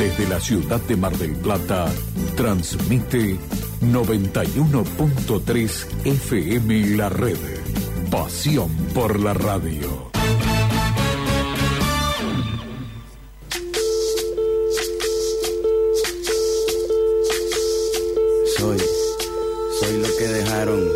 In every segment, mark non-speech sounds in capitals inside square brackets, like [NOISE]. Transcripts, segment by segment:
Desde la ciudad de Mar del Plata, transmite 91.3 FM La Red. Pasión por la radio.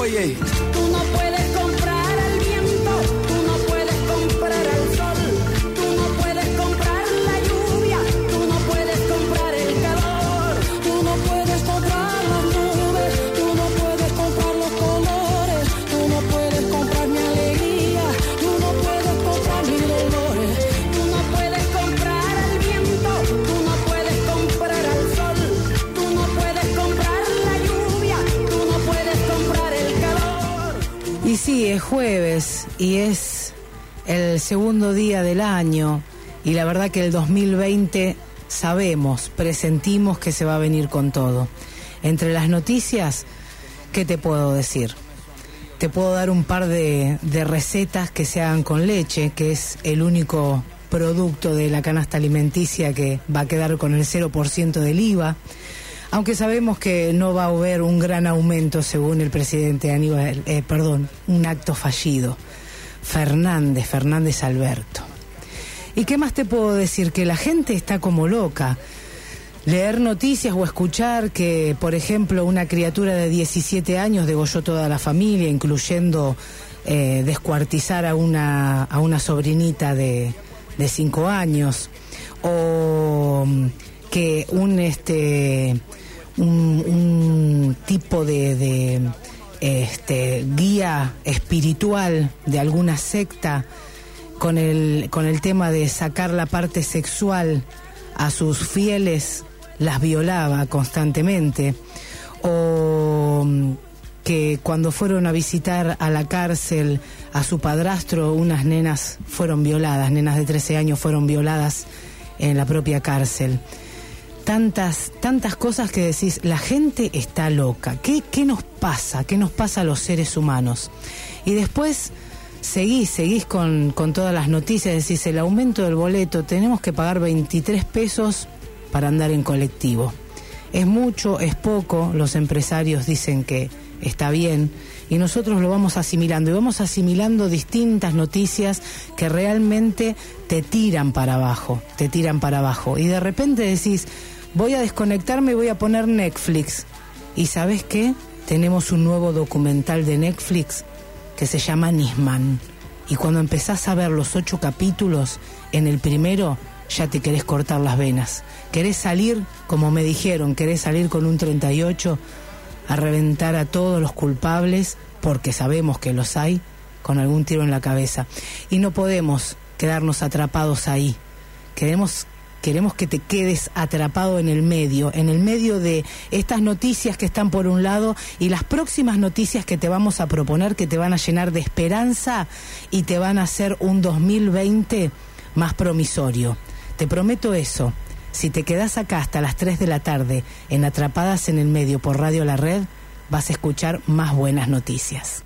Oye, Tú no puedes sí, es jueves y es el segundo día del año y la verdad que el 2020 sabemos, presentimos que se va a venir con todo. Entre las noticias, ¿qué te puedo decir? Te puedo dar un par de, recetas que se hagan con leche, que es el único producto de la canasta alimenticia que va a quedar con el 0% del IVA. Aunque sabemos que no va a haber un gran aumento según el presidente Aníbal, eh, perdón, un acto fallido. Fernández, Fernández Alberto. ¿Y qué más te puedo decir? Que la gente está como loca. Leer noticias o escuchar que, por ejemplo, una criatura de 17 años degolló toda la familia, incluyendo eh, descuartizar a una, a una sobrinita de, de 5 años, o mm, que un, este, un, tipo de, de, este, guía espiritual de alguna secta con el, con el tema de sacar la parte sexual a sus fieles las violaba constantemente o mm, que cuando fueron a visitar a la cárcel a su padrastro unas nenas fueron violadas, nenas de 13 años fueron violadas en la propia cárcel. Tantas, tantas cosas que decís, la gente está loca. ¿Qué, ¿Qué nos pasa? ¿Qué nos pasa a los seres humanos? Y después seguís, seguís con, con todas las noticias, decís el aumento del boleto, tenemos que pagar 23 pesos para andar en colectivo. Es mucho, es poco, los empresarios dicen que está bien y nosotros lo vamos asimilando y vamos asimilando distintas noticias que realmente te tiran para abajo, te tiran para abajo y de repente decís, voy a desconectarme y voy a poner Netflix y sabes qué, tenemos un nuevo documental de Netflix que se llama Nisman. Y cuando empezás a ver los ocho capítulos, en el primero ya te querés cortar las venas. Querés salir, como me dijeron, querés salir con un 38 a reventar a todos los culpables, porque sabemos que los hay, con algún tiro en la cabeza. Y no podemos quedarnos atrapados ahí. Queremos queremos que te quedes atrapado en el medio, en el medio de estas noticias que están por un lado y las próximas noticias que te vamos a proponer que te van a llenar de esperanza y te van a hacer un 2020 más promisorio. Te prometo eso. Si te quedas acá hasta las 3 de la tarde en Atrapadas en el Medio por Radio La Red, vas a escuchar más buenas noticias.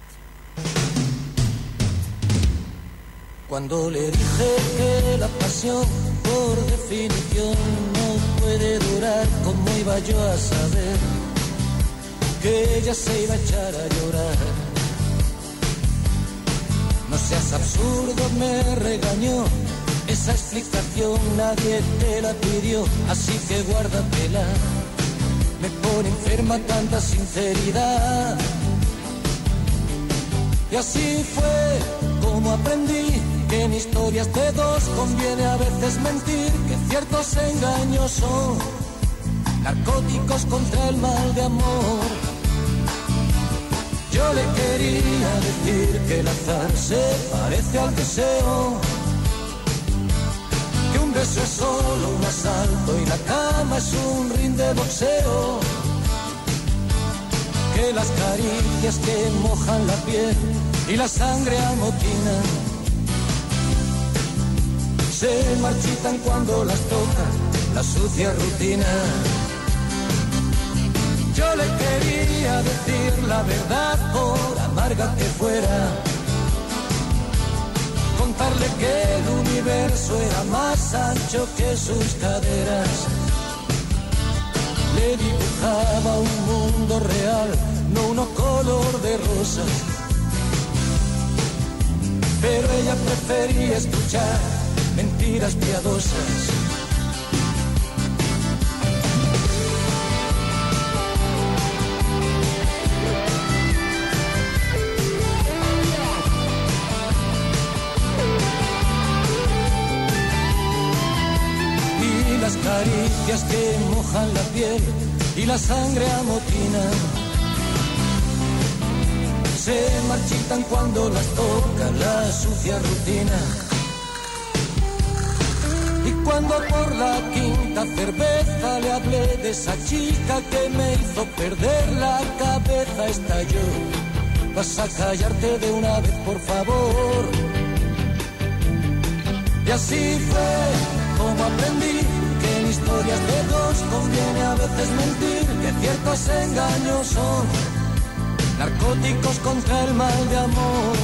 Cuando le dije que la pasión por definición no puede durar, ¿cómo iba yo a saber que ella se iba a echar a llorar? No seas absurdo, me regañó. Esa explicación nadie te la pidió, así que guárdatela. me pone enferma tanta sinceridad. Y así fue como aprendí que en historias de dos conviene a veces mentir, que ciertos engaños son narcóticos contra el mal de amor. Yo le quería decir que el azar se parece al deseo, beso es solo un asalto y la cama es un ring de boxeo, que las caricias que mojan la piel y la sangre amotina se marchitan cuando las toca la sucia rutina. Yo le quería decir la verdad por amarga que fuera. Contarle que el universo era más ancho que sus caderas. Le dibujaba un mundo real, no uno color de rosas. Pero ella prefería escuchar mentiras piadosas. Que mojan la piel y la sangre amotina se marchitan cuando las toca la sucia rutina. Y cuando por la quinta cerveza le hablé de esa chica que me hizo perder la cabeza, estalló. Vas a callarte de una vez, por favor. Y así fue como aprendí historias de dos conviene a veces mentir, que ciertos engaños son narcóticos contra el mal de amor.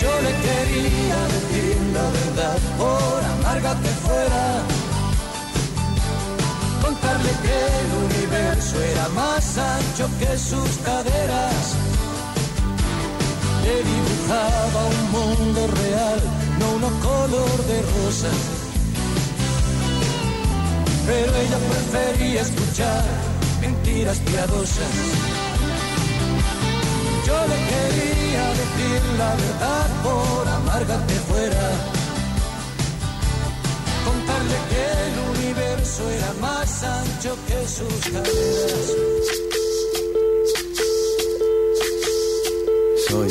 Yo le quería decir la verdad, por amarga que fuera. Contarle que el universo era más ancho que sus caderas. Le dibujaba un mundo real, no uno color de rosa. Pero ella prefería escuchar mentiras piadosas. Yo le quería decir la verdad por amarga que fuera. Contarle que el universo era más ancho que sus caderas. Soy,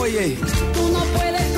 Oye, Tú no puedes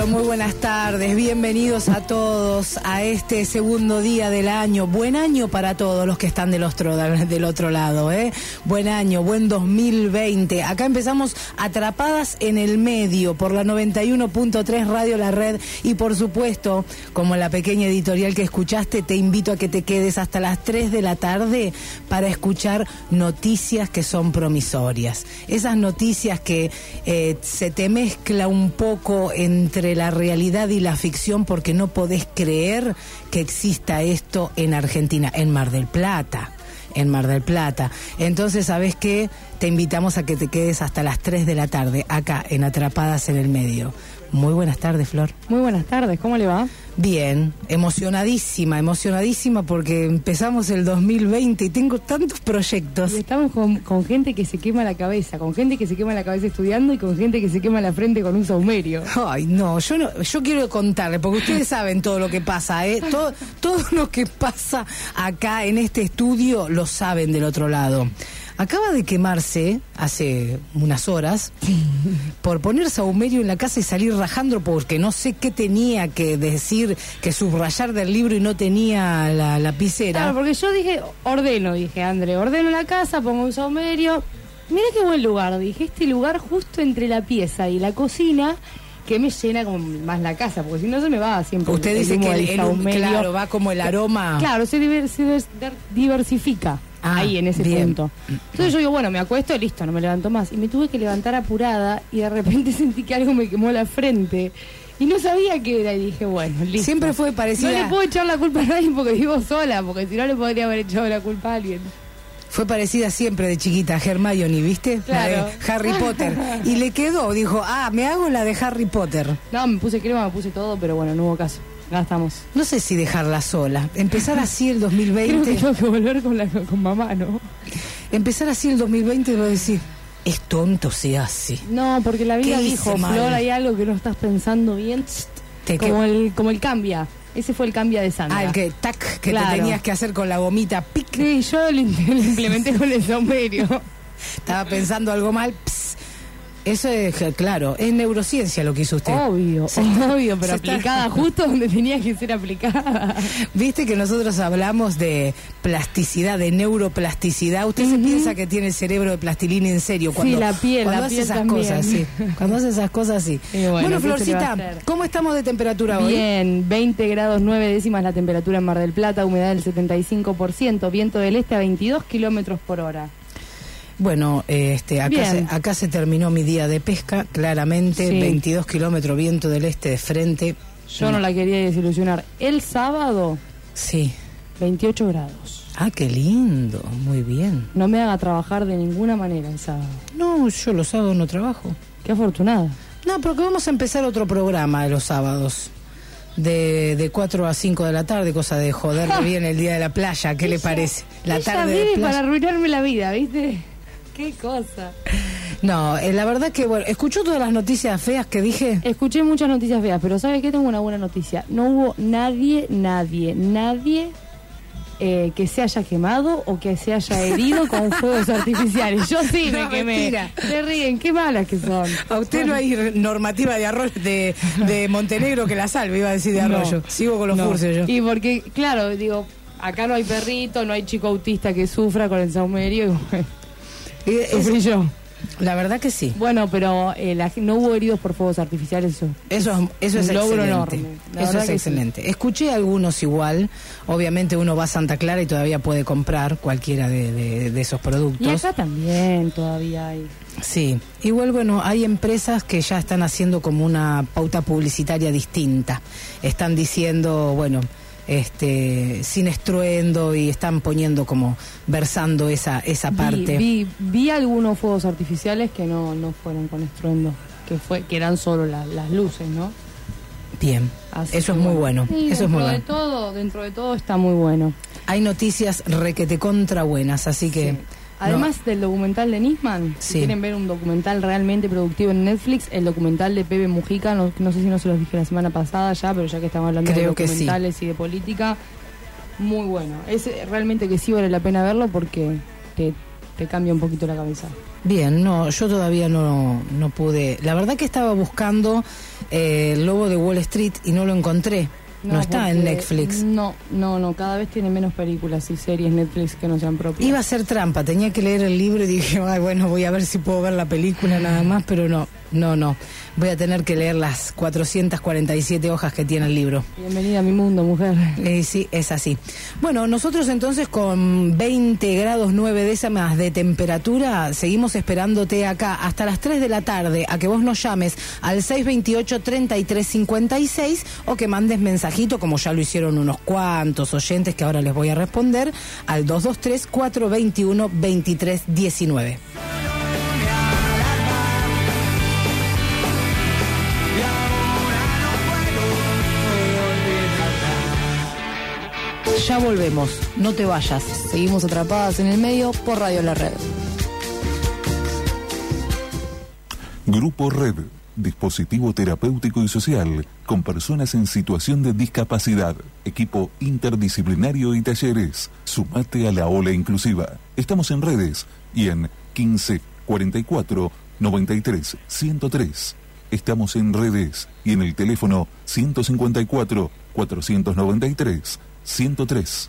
pero muy buenas tardes. Bienvenidos a todos a este segundo día del año. Buen año para todos los que están del otro, del otro lado, ¿eh? Buen año, buen 2020. Acá empezamos atrapadas en el medio por la 91.3 Radio La Red y por supuesto, como la pequeña editorial que escuchaste, te invito a que te quedes hasta las 3 de la tarde para escuchar noticias que son promisorias. Esas noticias que eh, se te mezcla un poco entre la realidad y la ficción porque no podés creer que exista esto en Argentina, en Mar del Plata. En Mar del Plata. Entonces, ¿sabes qué? Te invitamos a que te quedes hasta las 3 de la tarde, acá, en Atrapadas en el Medio. Muy buenas tardes, Flor. Muy buenas tardes, ¿cómo le va? Bien, emocionadísima, emocionadísima porque empezamos el 2020 y tengo tantos proyectos. Y estamos con, con gente que se quema la cabeza, con gente que se quema la cabeza estudiando y con gente que se quema la frente con un saumerio. Ay, no, yo no, yo quiero contarle, porque ustedes [LAUGHS] saben todo lo que pasa, ¿eh? Todo, todo lo que pasa acá en este estudio lo saben del otro lado. Acaba de quemarse hace unas horas [LAUGHS] por poner saumerio en la casa y salir rajando porque no sé qué tenía que decir, que subrayar del libro y no tenía la lapicera. Claro, porque yo dije, ordeno, dije, André, ordeno la casa, pongo un saumerio. Mira qué buen lugar, dije, este lugar justo entre la pieza y la cocina que me llena como más la casa, porque si no se me va siempre. Usted dice humo que el, el- claro, va como el aroma. Claro, se, diver- se diversifica Ah, ahí en ese bien. punto. Entonces yo digo, bueno, me acuesto, listo, no me levanto más. Y me tuve que levantar apurada y de repente [LAUGHS] sentí que algo me quemó la frente. Y no sabía qué era y dije, bueno, listo. Siempre fue No parecida. le puedo echar la culpa a nadie porque vivo sola, porque si no le podría haber echado la culpa a alguien. Fue parecida siempre de chiquita a Hermione, ¿viste? La de Claro. Harry Potter. Y le quedó, dijo, ah, me hago la de Harry Potter. No, me puse crema, me puse todo, pero bueno, no hubo caso. Acá estamos. No sé si dejarla sola. Empezar así el Creo que 2020. tengo que volver con, la, con mamá, ¿no? Empezar así el 2020 y voy a decir, es tonto se hace. No, porque la vida ¿Qué hice dijo, mal? Flor, hay algo que no estás pensando bien. Te como, que- el, como el cambia. Ese fue el cambia de Sandra. Ah, el que, tac, que Claro. te tenías que hacer con la gomita, pic. Sí, yo lo, [LAUGHS] implementé con el saumerio. Estaba pensando algo mal, ps. Eso es, claro, es neurociencia lo que hizo usted. Obvio, obvio, pero se está- aplicada justo donde tenía que ser aplicada. Viste que nosotros hablamos de plasticidad, de neuroplasticidad. Usted se piensa que tiene el cerebro de plastilina en serio cuando, la piel, cuando la hace piel esas también. cosas, sí. Cuando hace esas cosas, sí. Bueno, bueno, ¿qué se le va a Florcita? ¿cómo estamos de temperatura hoy? Bien, 20 grados 9 décimas la temperatura en Mar del Plata, humedad del 75%, viento del este a 22 kilómetros por hora. Bueno, este, acá se, acá se terminó mi día de pesca, claramente, Sí. 22 kilómetros viento del este de frente. Yo no la quería desilusionar. El sábado, Sí. 28 grados. Ah, qué lindo, muy bien. No me haga trabajar de ninguna manera el sábado. No, yo los sábados no trabajo. Qué afortunada. No, porque vamos a empezar otro programa de los sábados. De, de 4 a 5 de la tarde, cosa de joderle [LAUGHS] bien el día de la playa. ¿Qué le parece? La Ella tarde de viene playa. para arruinarme la vida, ¿viste? Qué cosa. No, eh, la verdad que, bueno, ¿escuchó todas las noticias feas que dije? Escuché muchas noticias feas, pero ¿sabe qué? Tengo una buena noticia. No hubo nadie, nadie, nadie eh, que se haya quemado o que se haya herido con [LAUGHS] fuegos artificiales. Yo sí me No, quemé. mentira. Se ríen, qué malas que son. A usted no hay normativa de arroyo de, de Montenegro que la salve, iba a decir de arroyo. No. Sigo con los No. cursos yo. Y porque, claro, digo, acá no hay perrito, no hay chico autista que sufra con el saumerio. y bueno, es- yo. la verdad que sí. Bueno, pero eh, la- no hubo heridos por fuegos artificiales. Eso. Eso, es- eso es Un logro excelente. enorme. La Eso es excelente. Escuché algunos igual. Obviamente uno va a Santa Clara y todavía puede comprar cualquiera de, de- de esos productos. Y acá también todavía hay. Sí, igual bueno, hay empresas que ya están haciendo como una pauta publicitaria distinta. Están diciendo, bueno, este, sin estruendo y están poniendo como versando esa esa parte. Vi, vi, algunos fuegos artificiales que no, no fueron con estruendo, que fue que eran solo la- las luces, ¿no? Bien, Así eso es muy bueno. Sí, eso es dentro muy de bueno. todo, dentro de todo está muy bueno. Hay noticias requete contra buenas, así que Sí. Además del documental de Nisman, Sí. si quieren ver un documental realmente productivo en Netflix, el documental de Pepe Mujica, no, no sé si no se los dije la semana pasada ya, pero ya que estamos hablando Creo de sí. documentales y de política, muy bueno. Es eh, realmente que sí vale la pena verlo porque te, te cambia un poquito la cabeza. Bien, no, yo todavía no, no pude. La verdad que estaba buscando eh, el lobo de Wall Street y no lo encontré. No, está en Netflix. No, no, no, cada vez tiene menos películas y series Netflix que no sean propias. Iba a ser trampa, tenía que leer el libro y dije, Ay, bueno, voy a ver si puedo ver la película nada más, pero no, no, no. Voy a tener que leer las 447 hojas que tiene el libro. Bienvenida a mi mundo, mujer. Eh, sí, es así. Bueno, nosotros entonces con 20 grados 9 décimas de temperatura seguimos esperándote acá hasta las 3 de la tarde a que vos nos llames al 628-3356 o que mandes mensajito como ya lo hicieron unos cuantos oyentes que ahora les voy a responder al 223-421-2319. Ya volvemos, no te vayas. Seguimos atrapadas en el medio por Radio La Red. Grupo Red, dispositivo terapéutico y social con personas en situación de discapacidad, equipo interdisciplinario y talleres. Sumate a la ola inclusiva. Estamos en redes y en 15 44 93 103. Estamos en redes y en el teléfono 154 493 103.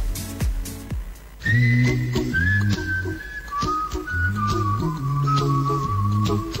Thank you.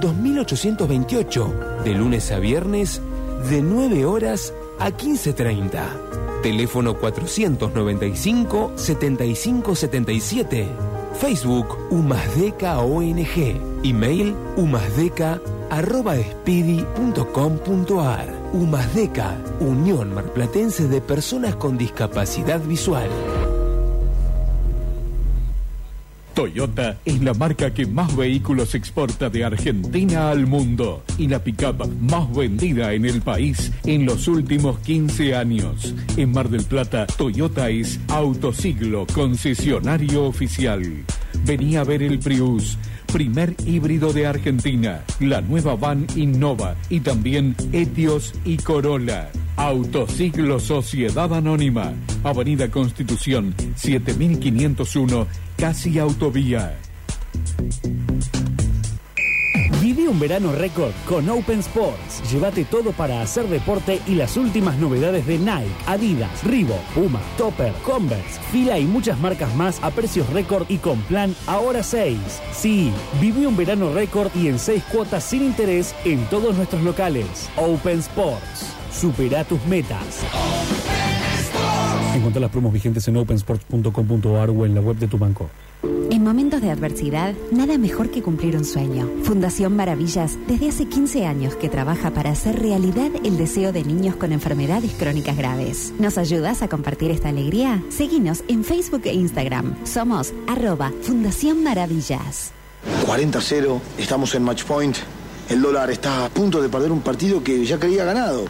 2828, de lunes a viernes, de 9 horas a 15.30. Teléfono 495-7577. Facebook UMASDECA ONG. Email humasdeca.com.ar Humasdeca, Unión Marplatense de Personas con Discapacidad Visual. Toyota es la marca que más vehículos exporta de Argentina al mundo y la pickup más vendida en el país en los últimos 15 años. En Mar del Plata, Toyota es Autosiglo, concesionario oficial. Venía a ver el Prius, primer híbrido de Argentina, la nueva van Innova y también Etios y Corolla. Autosiglo Sociedad Anónima, Avenida Constitución 7501, casi autovía. Vive un verano récord con Open Sports. Llévate todo para hacer deporte y las últimas novedades de Nike, Adidas, Reebok, Puma, Topper, Converse, Fila y muchas marcas más a precios récord y con plan ahora 6. Sí, vive un verano récord y en 6 cuotas sin interés en todos nuestros locales. Open Sports. Supera tus metas. Encontrá las promos vigentes en opensports.com.ar o en la web de tu banco. En momentos de adversidad, nada mejor que cumplir un sueño. Fundación Maravillas, desde hace 15 años que trabaja para hacer realidad el deseo de niños con enfermedades crónicas graves. ¿Nos ayudas a compartir esta alegría? Seguinos en Facebook e Instagram. Somos arroba Fundación Maravillas. 40-0, estamos en match point. El dólar está a punto de perder un partido que ya creía ganado.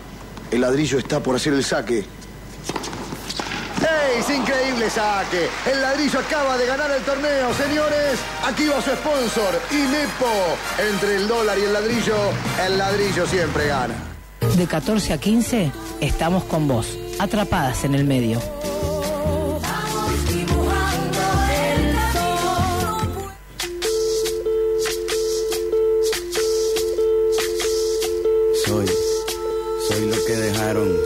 El ladrillo está por hacer el saque. ¡Es increíble saque! El ladrillo acaba de ganar el torneo, señores. Aquí va su sponsor, Inepo. Entre el dólar y el ladrillo, el ladrillo siempre gana. De 14 a 15 estamos con vos, atrapadas en el medio.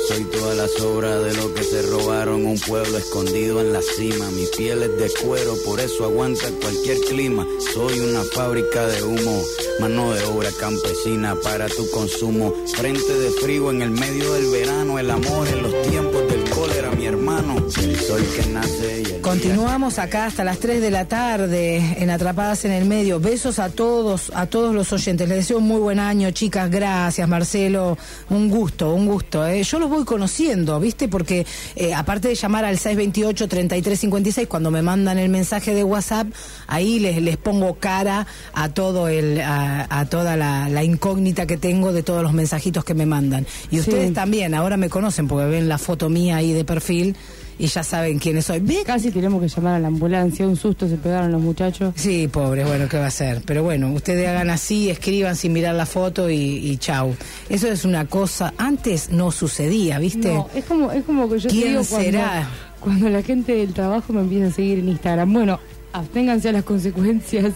Soy toda la sobra de lo que se robaron. Un pueblo escondido en la cima, mi piel es de cuero, por eso aguanta cualquier clima. Soy una fábrica de humo, mano de obra campesina para tu consumo. Frente de frío en el medio del verano, el amor en los tiempos del cólera, mi hermano. El sol que nace y el Continuamos acá hasta las 3 de la tarde en Atrapadas en el Medio. Besos a todos, a todos los oyentes. Les deseo un muy buen año, chicas. Gracias, Marcelo. Un gusto, un gusto. ¿eh? Yo los voy conociendo, ¿viste? Porque eh, aparte de llamar al 628-3356, cuando me mandan el mensaje de WhatsApp, ahí les, les pongo cara a todo el, a, a toda la, la incógnita que tengo de todos los mensajitos que me mandan. Y ustedes Sí. también, ahora me conocen porque ven la foto mía ahí de perfil y ya saben quiénes soy. Ve Casi tenemos que llamar a la ambulancia, un susto se pegaron los muchachos. Sí, pobre, bueno, ¿qué va a ser? Pero bueno, ustedes hagan así, escriban sin mirar la foto y, y chau. Eso es una cosa, antes no sucedía, ¿viste? No, es como, es como que yo te ¿Quién digo cuando, será? cuando la gente del trabajo me empieza a seguir en Instagram. Bueno, absténganse a las consecuencias.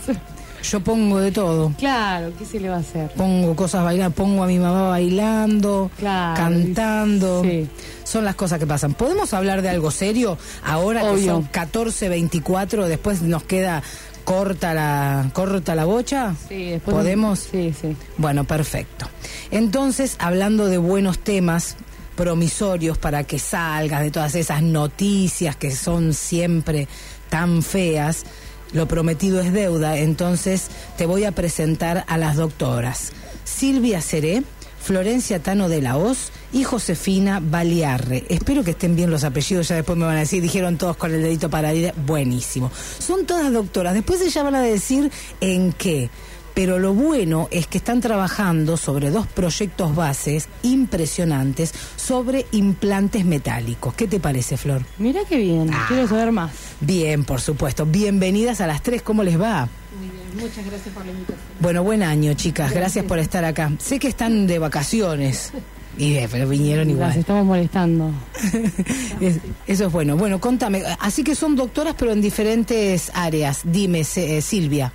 Yo pongo de todo. Claro, ¿qué se le va a hacer? Pongo cosas bailando, pongo a mi mamá bailando, Claro, cantando. sí. Son las cosas que pasan. ¿Podemos hablar de algo serio? Ahora que son 14.24, después nos queda corta la, corta la bocha. Sí, después ¿Podemos? Sí, sí. Bueno, perfecto. Entonces, hablando de buenos temas promisorios para que salgas de todas esas noticias que son siempre tan feas, lo prometido es deuda, entonces te voy a presentar a las doctoras. Silvia Seré, Florencia Tano de la Hoz y Josefina Baliarre. Espero que estén bien los apellidos, ya después me van a decir, dijeron todos con el dedito para ir. Buenísimo. Son todas doctoras, después ellas van a decir en qué. Pero lo bueno es que están trabajando sobre dos proyectos bases impresionantes sobre implantes metálicos. ¿Qué te parece, Flor? Mira qué bien, Ah. quiero saber más. Bien, por supuesto. Bienvenidas a las tres. ¿Cómo les va? Muy bien, muchas gracias por la invitación. Bueno, buen año, chicas. Gracias, por estar acá. Sé que están de vacaciones. Y de- pero vinieron Las igual. estamos molestando. [LAUGHS] Es- eso es bueno. Bueno, contame. Así que son doctoras, pero en diferentes áreas. Dime, Se- eh, Silvia.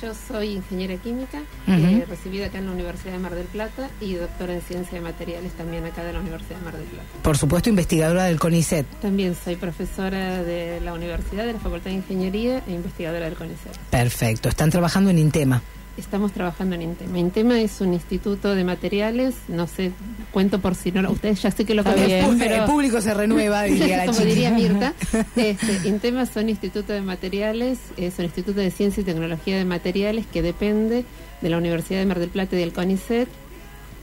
Yo soy ingeniera química, eh, recibida acá en la Universidad de Mar del Plata y doctora en ciencia de materiales también acá de la Universidad de Mar del Plata. Por supuesto, investigadora del CONICET. También soy profesora de la universidad, de la Facultad de Ingeniería e investigadora del CONICET. Perfecto. Están trabajando en Intema. Estamos trabajando en Intema. Intema es un instituto de materiales, no sé, cuento por si no, ustedes ya sé que lo bien. pero El público se renueva, [LAUGHS] diría la como diría Mirta. [LAUGHS] Este, Intema son instituto de materiales, es un instituto de ciencia y tecnología de materiales que depende de la Universidad de Mar del Plata y del CONICET.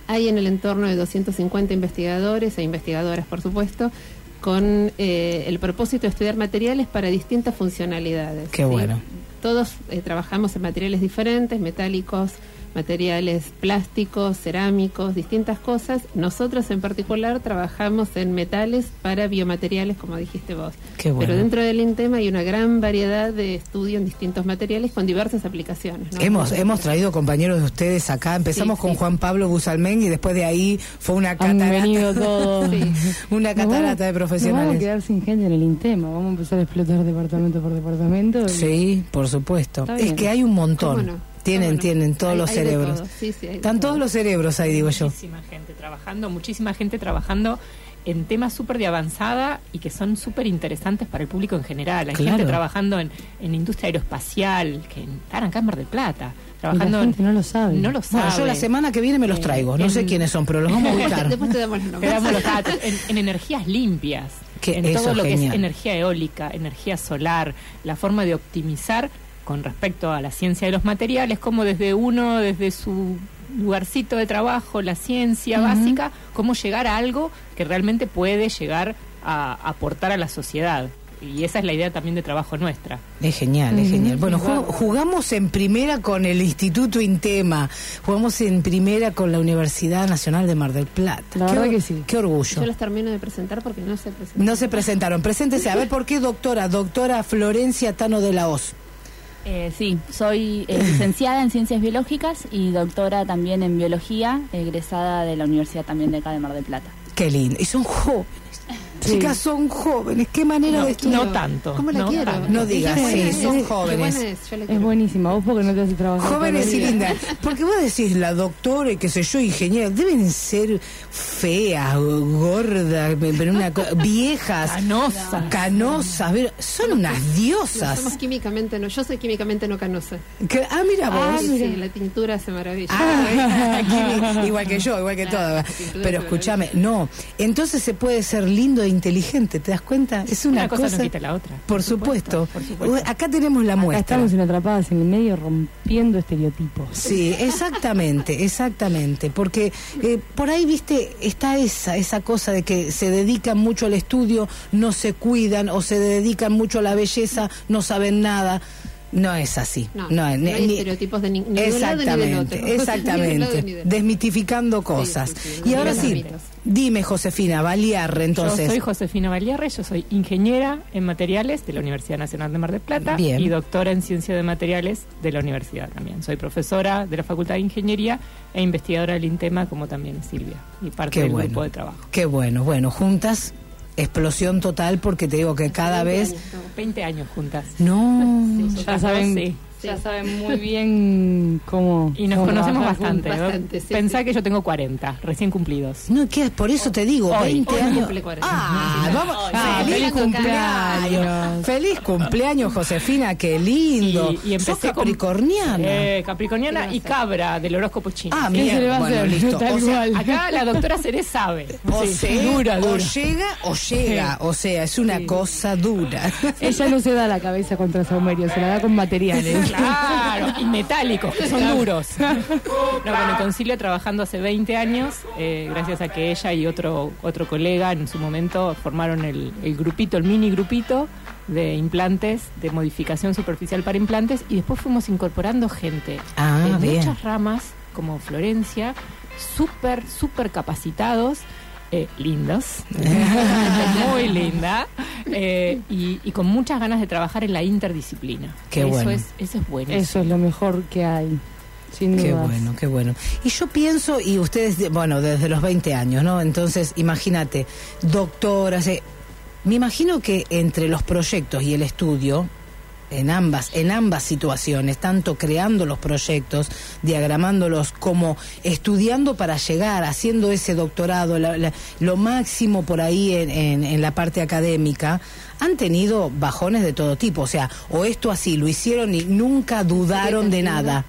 Hay en el entorno de 250 investigadores e investigadoras, por supuesto, con eh, el propósito de estudiar materiales para distintas funcionalidades. Qué bueno. Todos eh, trabajamos en materiales diferentes, metálicos, materiales plásticos, cerámicos, distintas cosas. Nosotros en particular trabajamos en metales para biomateriales, como dijiste vos. Qué bueno. Pero dentro del INTEMA hay una gran variedad de estudio en distintos materiales con diversas aplicaciones. ¿no? Hemos, hemos traído compañeros de ustedes acá. Empezamos Sí, con sí. Juan Pablo Busalmen y después de ahí fue una Han catarata. venido todos. [LAUGHS] [LAUGHS] una catarata de Nos vamos a profesionales. quedar sin gente en el Intema. Vamos a empezar a explotar departamento por departamento. y- Sí, por supuesto. Es que hay un montón. Tienen, tienen todos Hay- los hay cerebros. todo. Sí, sí, Están todos los cerebros ahí, digo yo. Muchísima gente trabajando, muchísima gente trabajando en temas súper de avanzada y que son súper interesantes para el público en general. Hay Claro. gente trabajando en, en industria aeroespacial, que están acá en Mar del Plata, Y trabajando la gente en... no lo sabe. No lo sabe. Bueno, yo la semana que viene me los Eh, traigo. No sé quiénes son, pero los vamos a [LAUGHS] ubicar. Después te damos los Te nombres. damos los datos. En, en energías limpias, Que en eso todo lo que es energía eólica, energía solar, la forma de optimizar con respecto a la ciencia de los materiales, como desde uno, desde su lugarcito de trabajo, la ciencia básica, cómo llegar a algo que realmente puede llegar a aportar a la sociedad. Y esa es la idea también de trabajo nuestra. Es genial, es genial. Bueno, jugamos en primera con el Instituto Intema, jugamos en primera con la Universidad Nacional de Mar del Plata. La Qué verdad que sí. Qué orgullo. Yo les termino de presentar porque no se presentan. No se presentaron. Preséntese. A ver, ¿por qué doctora? Doctora Florencia Tano de la Hoz. Eh, sí, soy eh, licenciada en Ciencias Biológicas y doctora también en Biología, egresada de la Universidad también de acá de Mar del Plata. Qué lindo. Y son [LAUGHS] jóvenes. Chicas, son jóvenes. Qué manera No, de estudiar. no tanto, ¿Cómo la no quiero? tanto. No digas, sí, son jóvenes. es, Es buenísima. Vos porque no te haces trabajar. Jóvenes y lindas. Porque vos decís la doctora y qué sé yo, ingeniera, deben ser feas, gordas, pero una co- [LAUGHS] viejas, Canosas. canosas, pero son unas No, diosas. somos químicamente no, yo soy químicamente no canosa. Ah, mira vos. Sí, sí, la tintura hace maravilla. Ah, [LAUGHS] igual que yo, igual que todo. tintura Pero es escúchame, no. Entonces se puede ser lindo inteligente, ¿te das cuenta? Es una, Una cosa no quita la otra. Por supuesto. por supuesto. Acá tenemos la Acá muestra. estamos en atrapadas en el medio rompiendo estereotipos. Sí, exactamente, exactamente, porque eh, por ahí, viste, está esa, esa cosa de que se dedican mucho al estudio, no se cuidan, o se dedican mucho a la belleza, no saben nada. No es así. No, No, no ni- hay ni- estereotipos de ni- ni de un lado ni del Exactamente, [LAUGHS] de exactamente. Desmitificando cosas. sí, sí, y ahora sí. Dime, Josefina, Baliarre, entonces. Yo soy Josefina Baliarre, yo soy ingeniera en materiales de la Universidad Nacional de Mar del Plata Bien. y doctora en ciencia de materiales de la universidad también. Soy profesora de la Facultad de Ingeniería e investigadora del INTEMA, como también es Silvia, y parte Qué del bueno. grupo de trabajo. Qué bueno, bueno, juntas, explosión total, porque te digo que cada 20 vez... años, no, 20 años juntas. No, Ya saben, Sí. Ya saben muy [LAUGHS] bien cómo. Y nos cómo conocemos bastante. Bastante, sí, Pensá que yo tengo 40, recién cumplidos. No, ¿qué? Por eso te digo, Hoy, 20 hoy años. cumple 40. Ah, vamos. Ah, feliz feliz cumpleaños. cumpleaños. Feliz cumpleaños, Josefina, qué lindo. Y, y empecé Sos con- capricorniana. Eh, capricorniana y cabra del horóscopo chino. Ah, Sí, ¿Qué mira, se le va a bueno, hacer? listo. Tal O sea, cual. [LAUGHS] Acá la doctora Ceré sabe. o, Sí, sea, dura, o llega o llega, o sea, es una cosa dura. Ella no se da la cabeza contra Saumerio, se la da con materiales. Claro, y metálicos, que son duros. No, bueno, con Silvia trabajando hace 20 años, eh, gracias a que ella y otro, otro colega en su momento formaron el, el grupito, el mini grupito de implantes, de modificación superficial para implantes, y después fuimos incorporando gente Ah, de bien. muchas ramas, como Florencia, súper, súper capacitados. Eh, lindos, [LAUGHS] muy linda, eh, y, y con muchas ganas de trabajar en la interdisciplina. Qué eso bueno. Es, eso es buenísimo. Eso es lo mejor que hay. Sin Qué dudas. bueno, qué bueno. Y yo pienso, y ustedes, de- bueno, desde los 20 años, ¿no? Entonces, imagínate, doctoras, eh, me imagino que entre los proyectos y el estudio, en ambas, en ambas situaciones, tanto creando los proyectos, diagramándolos, como estudiando para llegar, haciendo ese doctorado, la- la- lo máximo por ahí en, en- en la parte académica, han tenido bajones de todo tipo. O sea, o esto así, lo hicieron y nunca dudaron de nada.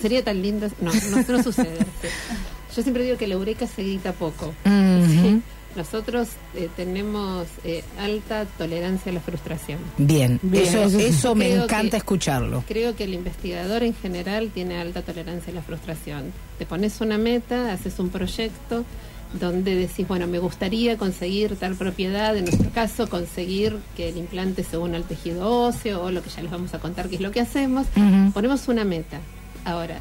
Sería tan lindo. No, no, no sucede. [LAUGHS] Yo siempre digo que la eureka se grita poco. [LAUGHS] Nosotros eh, tenemos eh, alta tolerancia a la frustración. Bien, Bien. eso, eso me Creo encanta que- escucharlo. Creo que el investigador en general tiene alta tolerancia a la frustración. Te pones una meta, haces un proyecto donde decís, bueno, me gustaría conseguir tal propiedad, en nuestro caso conseguir que el implante se una al tejido óseo o lo que ya les vamos a contar que es lo que hacemos. Ponemos una meta. Ahora,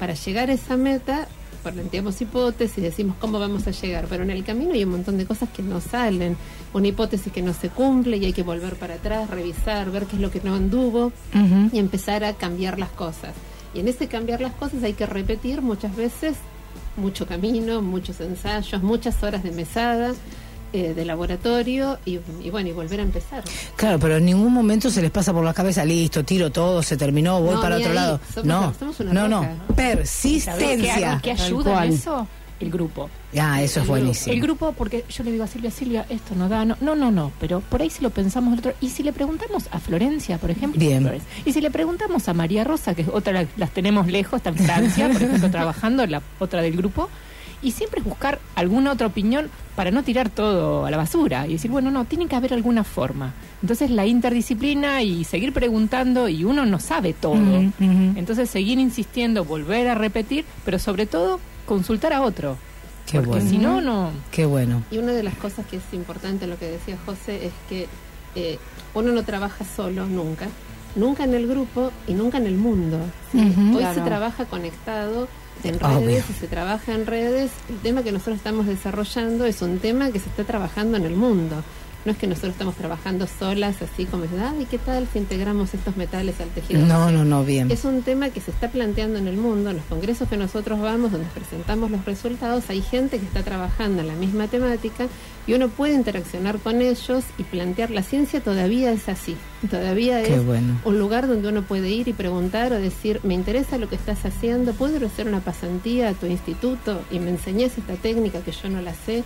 para llegar a esa meta, planteamos hipótesis, decimos cómo vamos a llegar, pero en el camino hay un montón de cosas que no salen. Una hipótesis que no se cumple y hay que volver para atrás, revisar, ver qué es lo que no anduvo Ujú. y empezar a cambiar las cosas. Y en ese cambiar las cosas hay que repetir muchas veces mucho camino, muchos ensayos, muchas horas de mesada, eh, de laboratorio y, y bueno, y volver a empezar. Claro, pero en ningún momento se les pasa por la cabeza, listo, tiro todo, se terminó, voy No, para otro ahí. lado. Somos- no, somos una no, no. Persistencia. ¿Qué, ayuda en eso? El grupo. Ah, eso es buenísimo. El grupo, porque yo le digo a Silvia, Silvia, esto no da, no, no, no, no, pero por ahí si lo pensamos el otro, y si le preguntamos a Florencia, por ejemplo, Bien. Y si le preguntamos a María Rosa, que es otra, la- las tenemos lejos, está en Francia, por ejemplo, [LAUGHS] trabajando, la otra del grupo, y siempre es buscar alguna otra opinión para no tirar todo a la basura y decir, bueno, no, tiene que haber alguna forma. Entonces la interdisciplina y seguir preguntando y uno no sabe todo. Entonces seguir insistiendo, volver a repetir, pero sobre todo consultar a otro. Qué porque bueno. si no, no... Qué bueno. Y una de las cosas que es importante en lo que decía José es que eh, uno no trabaja solo nunca, nunca en el grupo y nunca en el mundo. Hoy Claro. se trabaja conectado en Obvio. redes y se trabaja en redes. El tema que nosotros estamos desarrollando es un tema que se está trabajando en el mundo. No es que nosotros estamos trabajando solas, así como, ay, ¿qué tal si integramos estos metales al tejido? No, no, no, bien. Es un tema que se está planteando en el mundo, en los congresos que nosotros vamos, donde presentamos los resultados, hay gente que está trabajando en la misma temática y uno puede interaccionar con ellos y plantear, la ciencia todavía es así, todavía Qué es bueno. un lugar donde uno puede ir y preguntar o decir, me interesa lo que estás haciendo, puedo hacer una pasantía a tu instituto y me enseñes esta técnica que yo no la sé.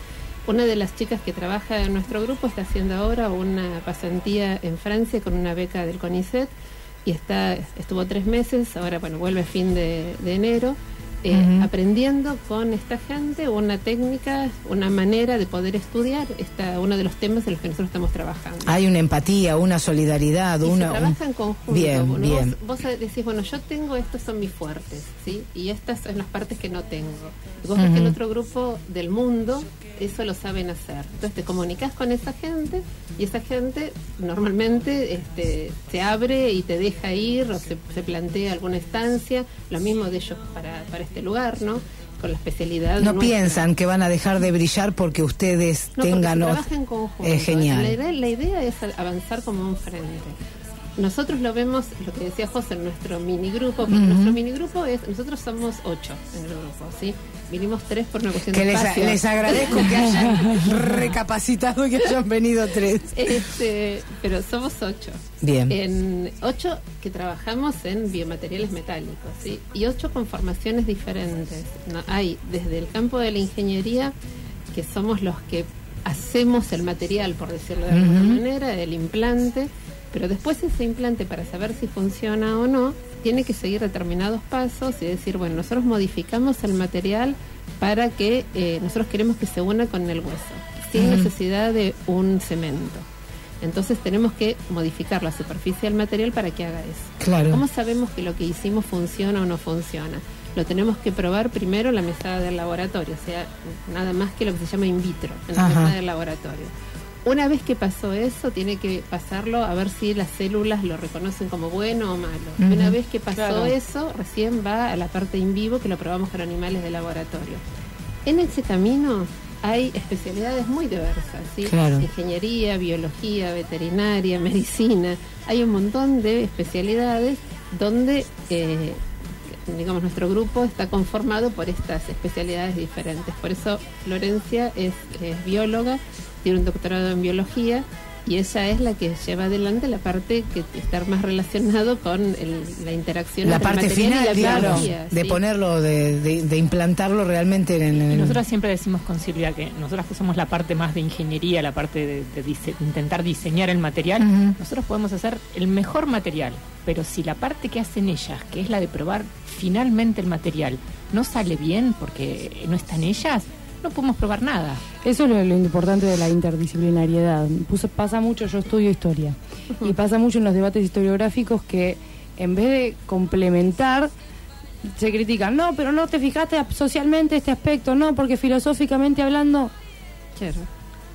Una de las chicas que trabaja en nuestro grupo está haciendo ahora una pasantía en Francia con una beca del CONICET y está estuvo tres meses, ahora bueno vuelve fin de, de enero, eh, aprendiendo con esta gente una técnica, una manera de poder estudiar esta, uno de los temas en los que nosotros estamos trabajando. Hay una empatía, una solidaridad, Y una. se trabaja en conjunto. Bien, bien. Vos, vos decís, bueno, yo tengo estos son mis fuertes, ¿sí? Y estas son las partes que no tengo. Y vos ves que el otro grupo del mundo eso lo saben hacer. Entonces te comunicas con esa gente y esa gente normalmente este, se abre y te deja ir o se, se plantea alguna estancia. Lo mismo de ellos para, para este lugar, ¿no? Con la especialidad. No nuestra. piensan que van a dejar de brillar porque ustedes No, porque tengan. se en conjunto. Es genial. La idea, la idea es avanzar como un frente. Nosotros lo vemos, lo que decía José, en nuestro minigrupo. porque Ujú. Nuestro minigrupo es, nosotros somos ocho en el grupo, ¿sí? Vinimos tres por una cuestión Que de les, espacio. les agradezco que [LAUGHS] hayan recapacitado y que hayan venido tres. Este, pero somos ocho. Bien. En ocho que trabajamos en biomateriales metálicos, ¿sí? Y ocho con formaciones diferentes. No, hay desde el campo de la ingeniería, que somos los que hacemos el material, por decirlo de alguna manera, el implante, pero después ese implante, para saber si funciona o no, tiene que seguir determinados pasos y decir, bueno, nosotros modificamos el material para que eh, nosotros queremos que se una con el hueso, sin necesidad de un cemento. Entonces tenemos que modificar la superficie del material para que haga eso. Claro. ¿Cómo sabemos que lo que hicimos funciona o no funciona? Lo tenemos que probar primero en la mesada del laboratorio, o sea, nada más que lo que se llama in vitro, en la Ajá. mesada del laboratorio. Una vez que pasó eso, tiene que pasarlo a ver si las células lo reconocen como bueno o malo. Una vez que pasó Claro. eso, recién va a la parte in vivo que lo probamos con animales de laboratorio. En ese camino hay especialidades muy diversas, ¿sí? Claro. Ingeniería, biología, veterinaria, [LAUGHS] medicina. Hay un montón de especialidades donde, eh, digamos, nuestro grupo está conformado por estas especialidades diferentes. Por eso Florencia es, es bióloga, tiene un doctorado en biología Y ella es la que lleva adelante la parte que está más relacionado con el- la interacción La entre parte y final, la claro, biología, de sí. ponerlo, de, de- de implantarlo realmente en, nosotros siempre decimos con Silvia que nosotros que somos la parte más de ingeniería, la parte de, de dise- intentar diseñar el material, nosotros podemos hacer el mejor material, pero si la parte que hacen ellas, que es la de probar finalmente el material, no sale bien porque no están ellas, no podemos probar nada. Eso es lo, lo importante de la interdisciplinariedad. Puso- pasa mucho, yo estudio historia, y pasa mucho en los debates historiográficos que en vez de complementar, se critican, no, pero no te fijaste socialmente este aspecto, no, porque filosóficamente hablando,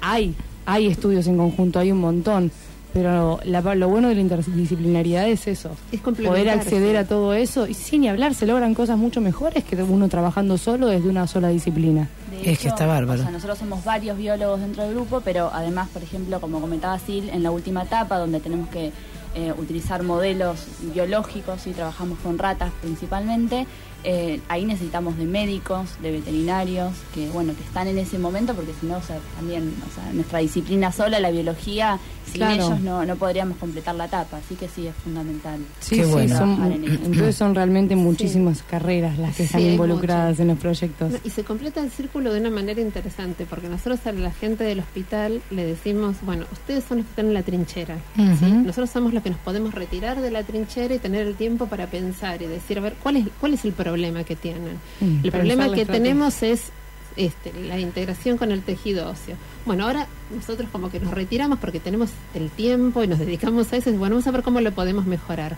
hay, hay estudios en conjunto, hay un montón. Pero la- lo bueno de la interdisciplinariedad es eso. Es Poder acceder a todo eso y sin ni hablar se logran cosas mucho mejores que uno trabajando solo desde una sola disciplina. De Es que está bárbaro. o sea, nosotros somos varios biólogos dentro del grupo, pero además, por ejemplo, como comentaba Sil, en la última etapa, donde tenemos que eh, utilizar modelos biológicos y trabajamos con ratas principalmente, eh, ahí necesitamos de médicos, de veterinarios, que bueno, que están en ese momento, porque si no, o sea, también, o sea, nuestra disciplina sola, la biología, sin Claro. ellos no, no podríamos completar la etapa, así que sí, es fundamental. Sí, sí, son- trabajar en equipo. entonces son realmente muchísimas carreras las que están Sí, involucradas en los proyectos. Y se completa el círculo de una manera interesante, porque nosotros a la gente del hospital le decimos, bueno, ustedes son los que están en la trinchera. ¿sí? Nosotros somos los que nos podemos retirar de la trinchera y tener el tiempo para pensar y decir, a ver, ¿cuál es, cuál es el problema que tienen? Mm, el problema que tenemos es este, la integración con el tejido óseo. Bueno, ahora nosotros como que nos retiramos porque tenemos el tiempo y nos [LAUGHS] dedicamos a eso. Bueno, vamos a ver cómo lo podemos mejorar.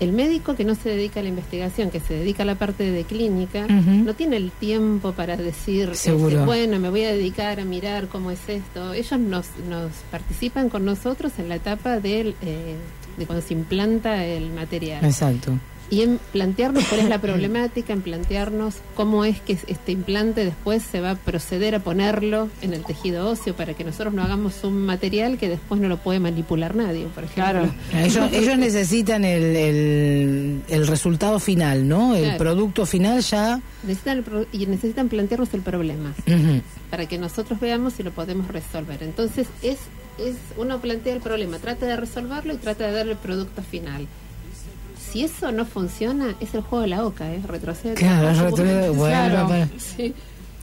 El médico que no se dedica a la investigación, que se dedica a la parte de clínica, no tiene el tiempo para decir, este, bueno, me voy a dedicar a mirar cómo es esto. Ellos nos, nos participan con nosotros en la etapa del, eh, de cuando se implanta el material. Exacto. Y en plantearnos cuál es la problemática, en plantearnos cómo es que este implante después se va a proceder a ponerlo en el tejido óseo para que nosotros no hagamos un material que después no lo puede manipular nadie, por ejemplo. Ellos, ellos necesitan el, el, el resultado final, ¿no? El Claro. producto final ya... Necesitan el pro- y necesitan plantearnos el problema para que nosotros veamos si lo podemos resolver. Entonces es es uno plantea el problema, trata de resolverlo y trata de darle el producto final. Si eso no funciona, es el juego de la oca, ¿eh? Retrocede. Claro, bueno, Claro. para- Sí,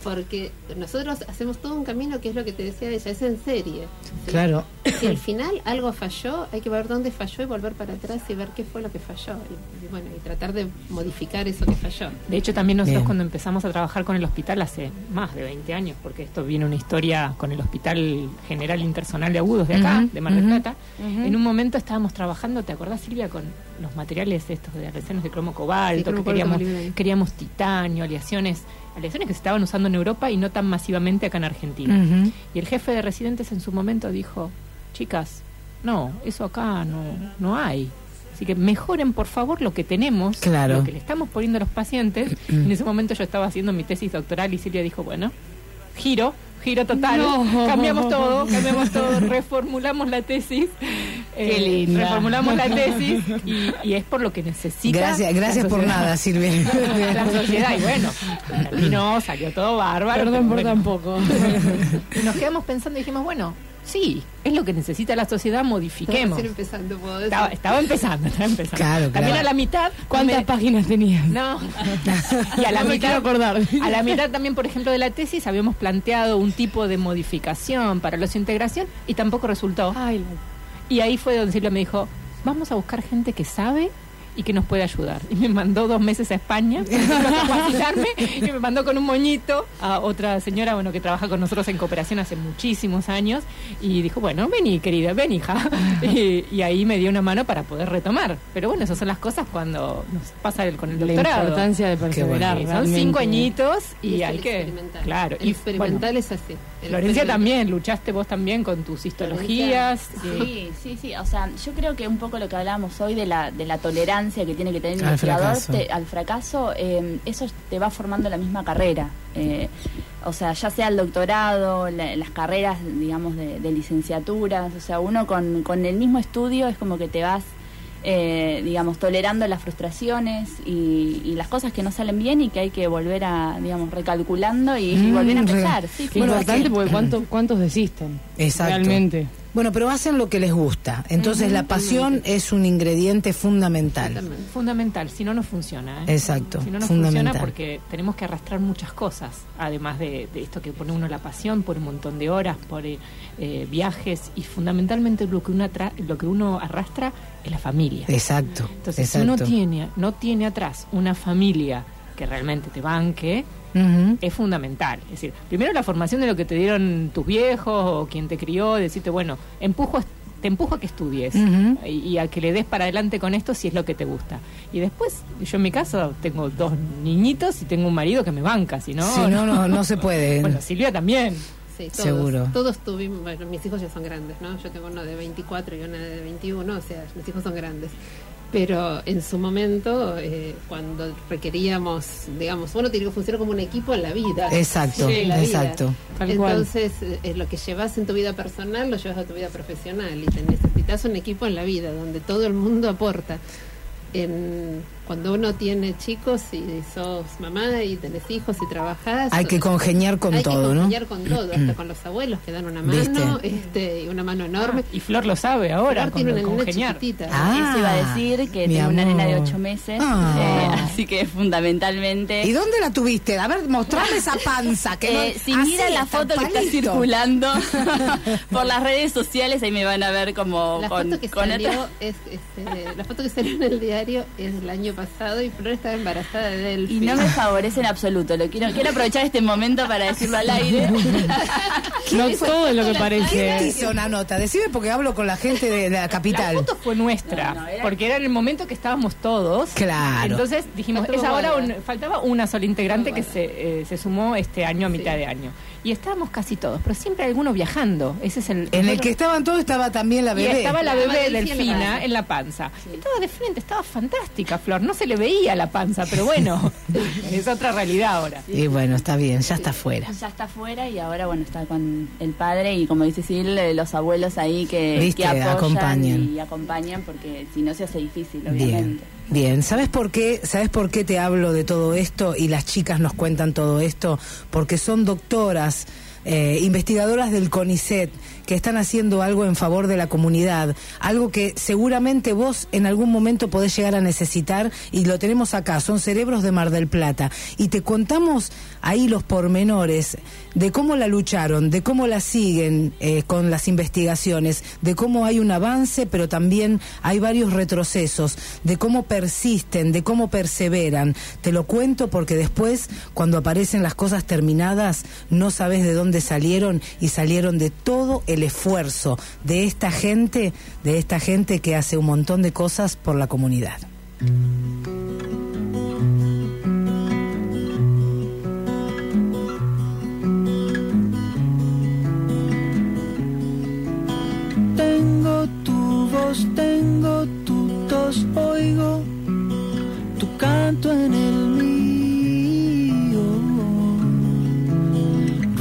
porque nosotros hacemos todo un camino que es lo que te decía ella, es en serie. ¿sí? Claro. Si al final algo falló, hay que ver dónde falló y volver para atrás y ver qué fue lo que falló. Y, y bueno, y tratar de modificar eso que falló. De hecho, también nosotros Bien. cuando empezamos a trabajar con el hospital hace más de 20 años, porque esto viene una historia con el Hospital General Intersonal de Agudos de acá, de Mar del Plata. En un momento estábamos trabajando, ¿te acordás Silvia? Con los materiales estos de aleaciones de cromo Sí, cobalto, cromo que cobalto, queríamos, molibdeno. queríamos titanio, aleaciones, aleaciones que se estaban usando en Europa y no tan masivamente acá en Argentina. Y el jefe de residentes en su momento dijo, chicas, no, eso acá no, no hay. Así que mejoren por favor lo que tenemos, Claro. lo que le estamos poniendo a los pacientes. [CLEARS THROAT] En ese momento yo estaba haciendo mi tesis doctoral y Silvia dijo, bueno, giro, giro total, [LAUGHS] No. cambiamos todo, cambiamos todo, [LAUGHS] reformulamos la tesis. Qué eh, linda. Reformulamos la tesis y, y es por lo que necesita. Gracias, la gracias por nada, Silvia. [LAUGHS] la sociedad, y bueno, terminó, salió todo bárbaro. Perdón por tampoco. y nos quedamos pensando y dijimos, bueno, sí, es lo que necesita la sociedad, modifiquemos. Recién empezando, puedo decir. Estaba, estaba empezando, estaba empezando. Claro, También a la mitad. ¿Cuántas me- páginas tenías? No. Y a la No mitad. quiero acordar. A la mitad también, por ejemplo, de la tesis habíamos planteado un tipo de modificación para la integración y tampoco resultó. Ay, Y ahí fue donde Silvia me dijo, vamos a buscar gente que sabe y que nos puede ayudar. Y me mandó dos meses a España [LAUGHS] para capacitarme y me mandó con un moñito a otra señora bueno que trabaja con nosotros en cooperación hace muchísimos años y dijo, bueno, vení querida, ven hija. [LAUGHS] Y, y ahí me dio una mano para poder retomar. Pero bueno, esas son las cosas cuando nos pasa el, con el La doctorado. importancia de perseverar, son cinco añitos y, Y hay que... experimental. Claro. El y, experimental bueno, es así. El Florencia también, luchaste vos también con tus histologías. eh, Sí, sí, sí. O sea, yo creo que un poco lo que hablábamos hoy de la, de la tolerancia que tiene que tener el Al investigador fracaso. te- al fracaso, eh, eso te va formando la misma carrera. Eh, o sea, ya sea el doctorado, la- las carreras, digamos, de, de licenciaturas. O sea, uno con, con el mismo estudio es como que te vas, eh, digamos, tolerando las frustraciones y, y las cosas que no salen bien y que hay que volver a, digamos, recalculando y, y Mm, volver a re- empezar. Sí, sí. Qué importante porque ¿cuánto, ¿cuántos desisten? Exacto. Realmente. Bueno, pero hacen lo que les gusta. Entonces la pasión es un ingrediente fundamental. Fundamental, si no, no funciona. ¿eh? Exacto, Si no, no fundamental. funciona porque tenemos que arrastrar muchas cosas, además de, de esto que pone uno la pasión, por un montón de horas, por eh, eh, viajes y fundamentalmente lo que, uno lo que uno arrastra es la familia. Exacto. Entonces, exacto. si uno tiene, no tiene atrás una familia que realmente te banque, Es fundamental. Es decir, primero la formación de lo que te dieron tus viejos o quien te crió, decirte, bueno, empujo, te empujo a que estudies y a que le des para adelante con esto si es lo que te gusta. Y después, yo en mi caso tengo dos niñitos y tengo un marido que me banca, si no... Si no, no, no se puede. [LAUGHS] Bueno, Silvia también. Sí, todos, Seguro. Todos tuvimos, bueno, mis hijos ya son grandes, ¿no? Yo tengo uno de 24 y una de 21, o sea, mis hijos son grandes. Pero en su momento, eh, cuando requeríamos, digamos, uno tiene que funcionar como un equipo en la vida. Exacto, en la vida. exacto. Entonces, eh, lo que llevas en tu vida personal lo llevas a tu vida profesional y te necesitas un equipo en la vida donde todo el mundo aporta. En, cuando uno tiene chicos y sos mamá y tenés hijos y trabajás, Hay que congeniar con hay todo, que ¿no? congeniar con todo, hasta con los abuelos que dan una mano, ¿Viste? este, y una mano enorme. Y Flor lo sabe ahora, Flor con tiene una congeniar. chiquitita. Ah, Eso iba a decir que tengo una nena de ocho meses, Ah. eh, así que fundamentalmente... ¿Y dónde la tuviste? A ver, mostrame esa panza. Que Eh, no, si así, miran la foto que está circulando [LAUGHS] por las redes sociales, ahí me van a ver como La con, foto que con salió otra- es, este, la foto que salió en el diario es del año pasado y Flor estaba embarazada de Delphi. Y no me favorece en absoluto. Lo quiero, quiero aprovechar este momento para decirlo al aire. [LAUGHS] No todo es lo que ¿Quién te parece. hizo una nota? Decime porque hablo con la gente de, de la La capital. foto fue nuestra, No, no, era- porque era en el momento que estábamos todos. Claro. Entonces dijimos, es ahora un- faltaba una sola integrante que se, eh, se sumó este año a mitad de año. Y estábamos casi todos, pero siempre hay alguno viajando. Ese es el. En el que estaban todos estaba también la y bebé. estaba la La bebé Delfina delfina en la panza. Estaba de frente, estaba fantástica, Flor. No se le veía la panza, pero bueno, [LAUGHS] es otra realidad ahora. Y bueno, está bien, ya está fuera. Ya está afuera y ahora, bueno, está con el padre y como dice Sil, eh, los abuelos ahí que, Viste, que apoyan acompañan. y acompañan porque si no se hace difícil, Bien, obviamente. bien. ¿Sabes por qué? ¿Sabes por qué te hablo de todo esto y las chicas nos cuentan todo esto? Porque son doctoras, eh, investigadoras del CONICET que están haciendo algo en favor de la comunidad, algo que seguramente vos en algún momento podés llegar a necesitar y lo tenemos acá, son cerebros de Mar del Plata. Y te contamos ahí los pormenores de cómo la lucharon, de cómo la siguen eh, con las investigaciones, de cómo hay un avance, pero también hay varios retrocesos, de cómo persisten, de cómo perseveran. Te lo cuento porque después, cuando aparecen las cosas terminadas, no sabes de dónde salieron y salieron de todo el esfuerzo de esta gente, de esta gente que hace un montón de cosas por la comunidad. Tengo tu voz, tengo tu tos, oigo tu canto en el mío.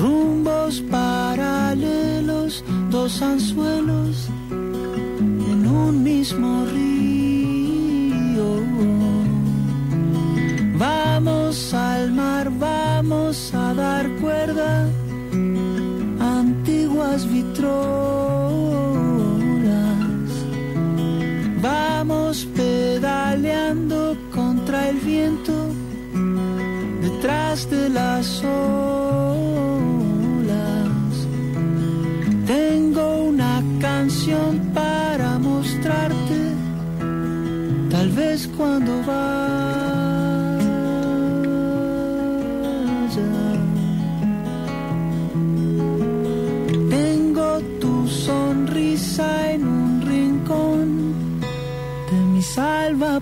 Rumbos paralelos, dos anzuelos en un mismo río. Vamos al mar, vamos a dar cuerda antiguas vitrolas. Pedaleando contra el viento detrás de las olas.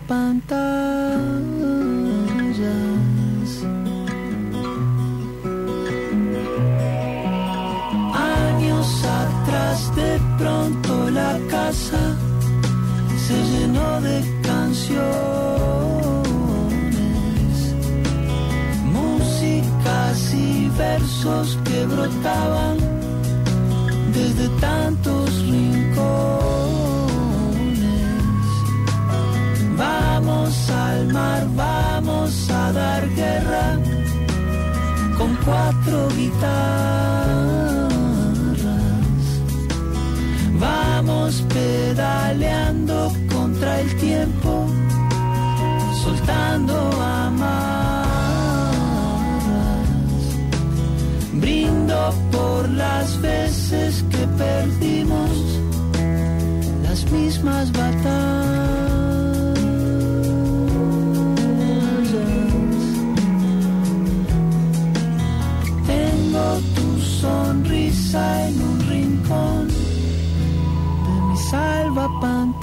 Salvapantallas. Años atrás de pronto la casa se llenó de canciones, músicas y versos que brotaban desde tantos mar, vamos a dar guerra con cuatro guitarras. pedaleando contra el tiempo, soltando amarras. Brindo por las veces que perdimos las mismas batallas. Sonrisa en un rincón de mi salvapantallas.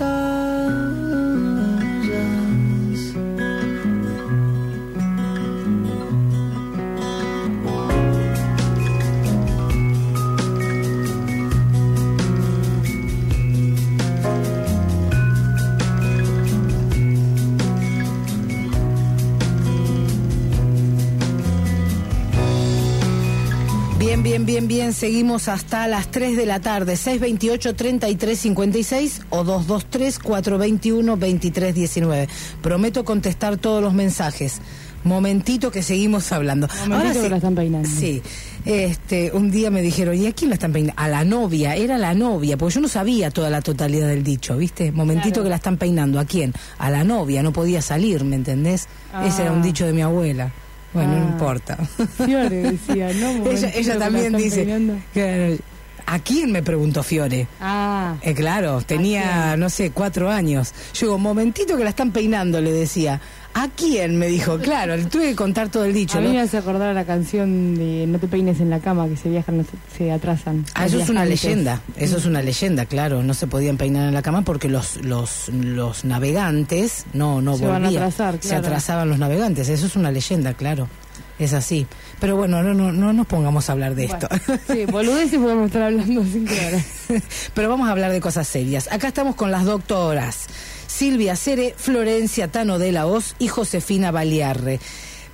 Bien, bien, bien. Seguimos hasta las 3 de la tarde. 628-3356 o 223-421-2319. Prometo contestar todos los mensajes. Momentito que seguimos hablando. Momentito que la están peinando. Sí. Este, un día me dijeron, ¿y a quién la están peinando? A la novia, era la novia, porque yo no sabía toda la totalidad del dicho, ¿viste? Momentito Claro. que la están peinando. ¿A quién? A la novia, no podía salir, ¿me entendés? Ese era un Ah. dicho de mi abuela. Bueno, no Ah. importa. Fiore decía, ¿no? [LAUGHS] ella, también dice. que- ¿A quién me preguntó Fiore? Ah. Eh, claro, tenía, no sé, cuatro años. Yo digo, momentito que la están peinando, le decía. ¿A quién? Me dijo, claro, le tuve que contar todo el dicho. A mí ¿no? me hace acordar a la canción de No te peines en la cama, que se viajan, no se, se atrasan. Ah, eso es una leyenda, eso es una leyenda, claro, no se podían peinar en la cama porque los los los navegantes no no Se van a volvían, atrasar, se claro. atrasaban los navegantes, eso es una leyenda, claro. Es así. Pero bueno, no, no, no nos pongamos a hablar de esto. [LAUGHS] Sí, boludeces podemos estar hablando cinco horas. [LAUGHS] Pero vamos a hablar de cosas serias. Acá estamos con las doctoras Silvia Cere, Florencia Tano de la Hoz y Josefina Baliarre.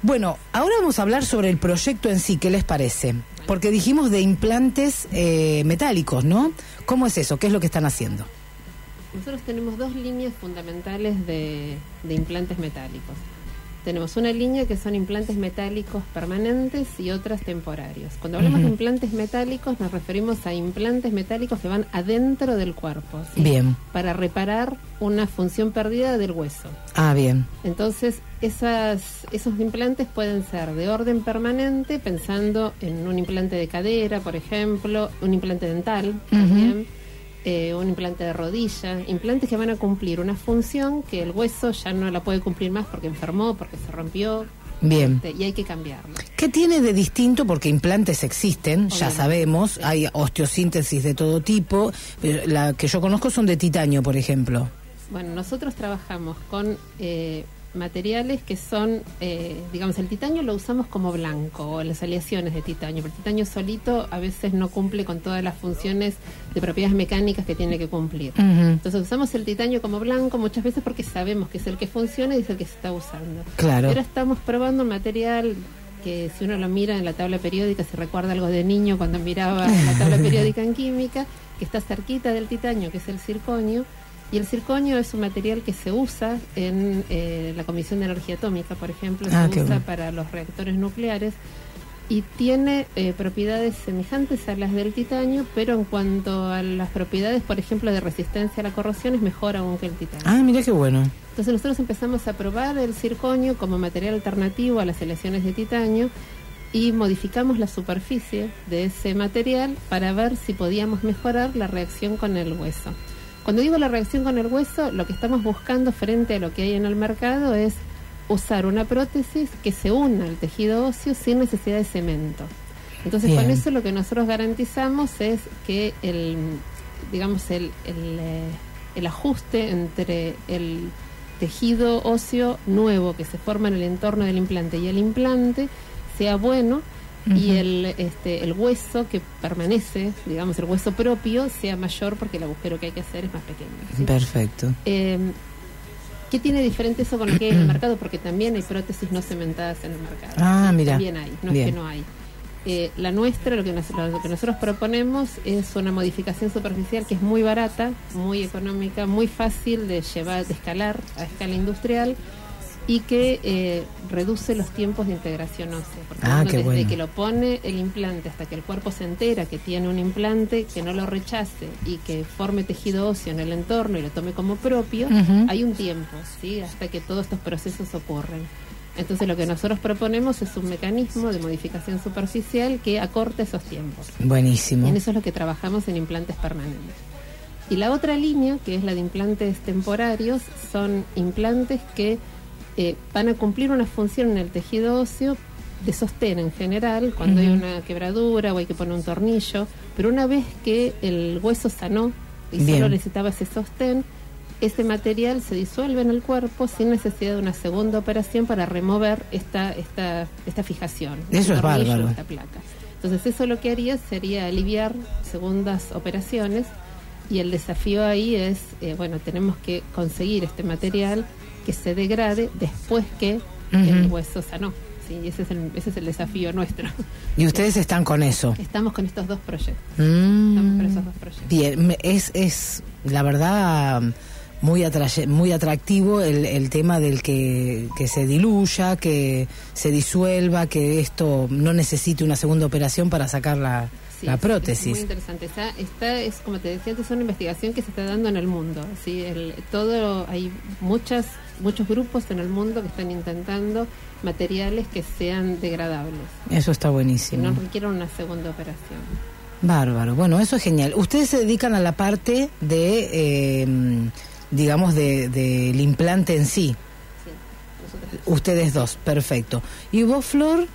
Bueno, ahora vamos a hablar sobre el proyecto en sí, ¿qué les parece? Porque dijimos de implantes eh, metálicos, ¿no? ¿Cómo es eso? ¿Qué es lo que están haciendo? Nosotros tenemos dos líneas fundamentales de, de implantes metálicos. Tenemos una línea que son implantes metálicos permanentes y otras temporarios. Cuando hablamos de implantes metálicos nos referimos a implantes metálicos que van adentro del cuerpo, ¿sí? Bien. para reparar una función perdida del hueso. Ah, bien. Entonces, esas, esos implantes pueden ser de orden permanente, pensando en un implante de cadera, por ejemplo, un implante dental también, eh, un implante de rodilla, implantes que van a cumplir una función que el hueso ya no la puede cumplir más porque enfermó, porque se rompió, Bien. este, y hay que cambiarlo. ¿Qué tiene de distinto? Porque implantes existen, ya sabemos, hay osteosíntesis de todo tipo. La que yo conozco son de titanio, por ejemplo. Bueno, nosotros trabajamos con eh, materiales que son, eh, digamos, el titanio lo usamos como blanco o las aleaciones de titanio, pero el titanio solito a veces no cumple con todas las funciones de propiedades mecánicas que tiene que cumplir. Entonces usamos el titanio como blanco muchas veces porque sabemos que es el que funciona y es el que se está usando. Claro. Pero estamos probando un material que si uno lo mira en la tabla periódica, se recuerda algo de niño cuando miraba la tabla [LAUGHS] periódica en química, que está cerquita del titanio, que es el circonio. Y el circonio es un material que se usa en eh, la Comisión de Energía Atómica, por ejemplo, Ah, se usa bueno. para los reactores nucleares y tiene eh, propiedades semejantes a las del titanio, pero en cuanto a las propiedades, por ejemplo, de resistencia a la corrosión, es mejor aún que el titanio. Ah, mira qué bueno. Entonces nosotros empezamos a probar el circonio como material alternativo a las aleaciones de titanio y modificamos la superficie de ese material para ver si podíamos mejorar la reacción con el hueso. Cuando digo la reacción con el hueso, lo que estamos buscando frente a lo que hay en el mercado es usar una prótesis que se una al tejido óseo sin necesidad de cemento. Entonces con eso lo que nosotros garantizamos es que el, digamos, el, el, eh, el ajuste entre el tejido óseo nuevo que se forma en el entorno del implante y el implante sea bueno y el, este, el hueso que permanece, digamos, el hueso propio sea mayor porque el agujero que hay que hacer es más pequeño. ¿sí? Perfecto. Eh, ¿Qué tiene diferente eso con lo que hay en el [CLEARS THROAT] mercado? Porque también hay prótesis no cementadas en el mercado. Ah, ¿sí? mira. También hay, no Bien. es que no hay. Eh, la nuestra, lo que, nos- lo que nosotros proponemos es una modificación superficial que es muy barata, muy económica, muy fácil de llevar, de escalar a escala industrial y que eh, reduce los tiempos de integración ósea. Porque Ah, uno qué desde bueno. que lo pone el implante hasta que el cuerpo se entera que tiene un implante, que no lo rechace y que forme tejido óseo en el entorno y lo tome como propio, hay un tiempo, ¿sí? Hasta que todos estos procesos ocurren. Entonces lo que nosotros proponemos es un mecanismo de modificación superficial que acorte esos tiempos. Buenísimo. Y en eso es lo que trabajamos en implantes permanentes. Y la otra línea, que es la de implantes temporarios, son implantes que eh, van a cumplir una función en el tejido óseo de sostén en general, cuando hay una quebradura o hay que poner un tornillo, pero una vez que el hueso sanó y Bien. solo necesitaba ese sostén, ese material se disuelve en el cuerpo sin necesidad de una segunda operación para remover esta, esta, esta fijación. Eso es bárbaro. Esta placa. Entonces eso lo que haría sería aliviar segundas operaciones y el desafío ahí es, eh, bueno, tenemos que conseguir este material que se degrade después que el hueso sanó. Sí, y ese es, el, ese es el desafío nuestro. Y ustedes están con eso. Estamos con estos dos proyectos. Mm. Estamos con esos dos proyectos. Bien, es, es la verdad muy, atraye- muy atractivo el, el tema del que, que se diluya, que se disuelva, que esto no necesite una segunda operación para sacar la, Sí, la es- Es prótesis. muy interesante. Está, está, es como te decía antes, es una investigación que se está dando en el mundo. ¿sí? El, todo, hay muchas, muchos grupos en el mundo que están intentando materiales que sean degradables, Eso está que buenísimo. no requieran una segunda operación. Bárbaro. Bueno, eso es genial. Ustedes se dedican a la parte de, eh, digamos, de- del implante en sí. Ustedes dos, perfecto. ¿Y vos, Flor?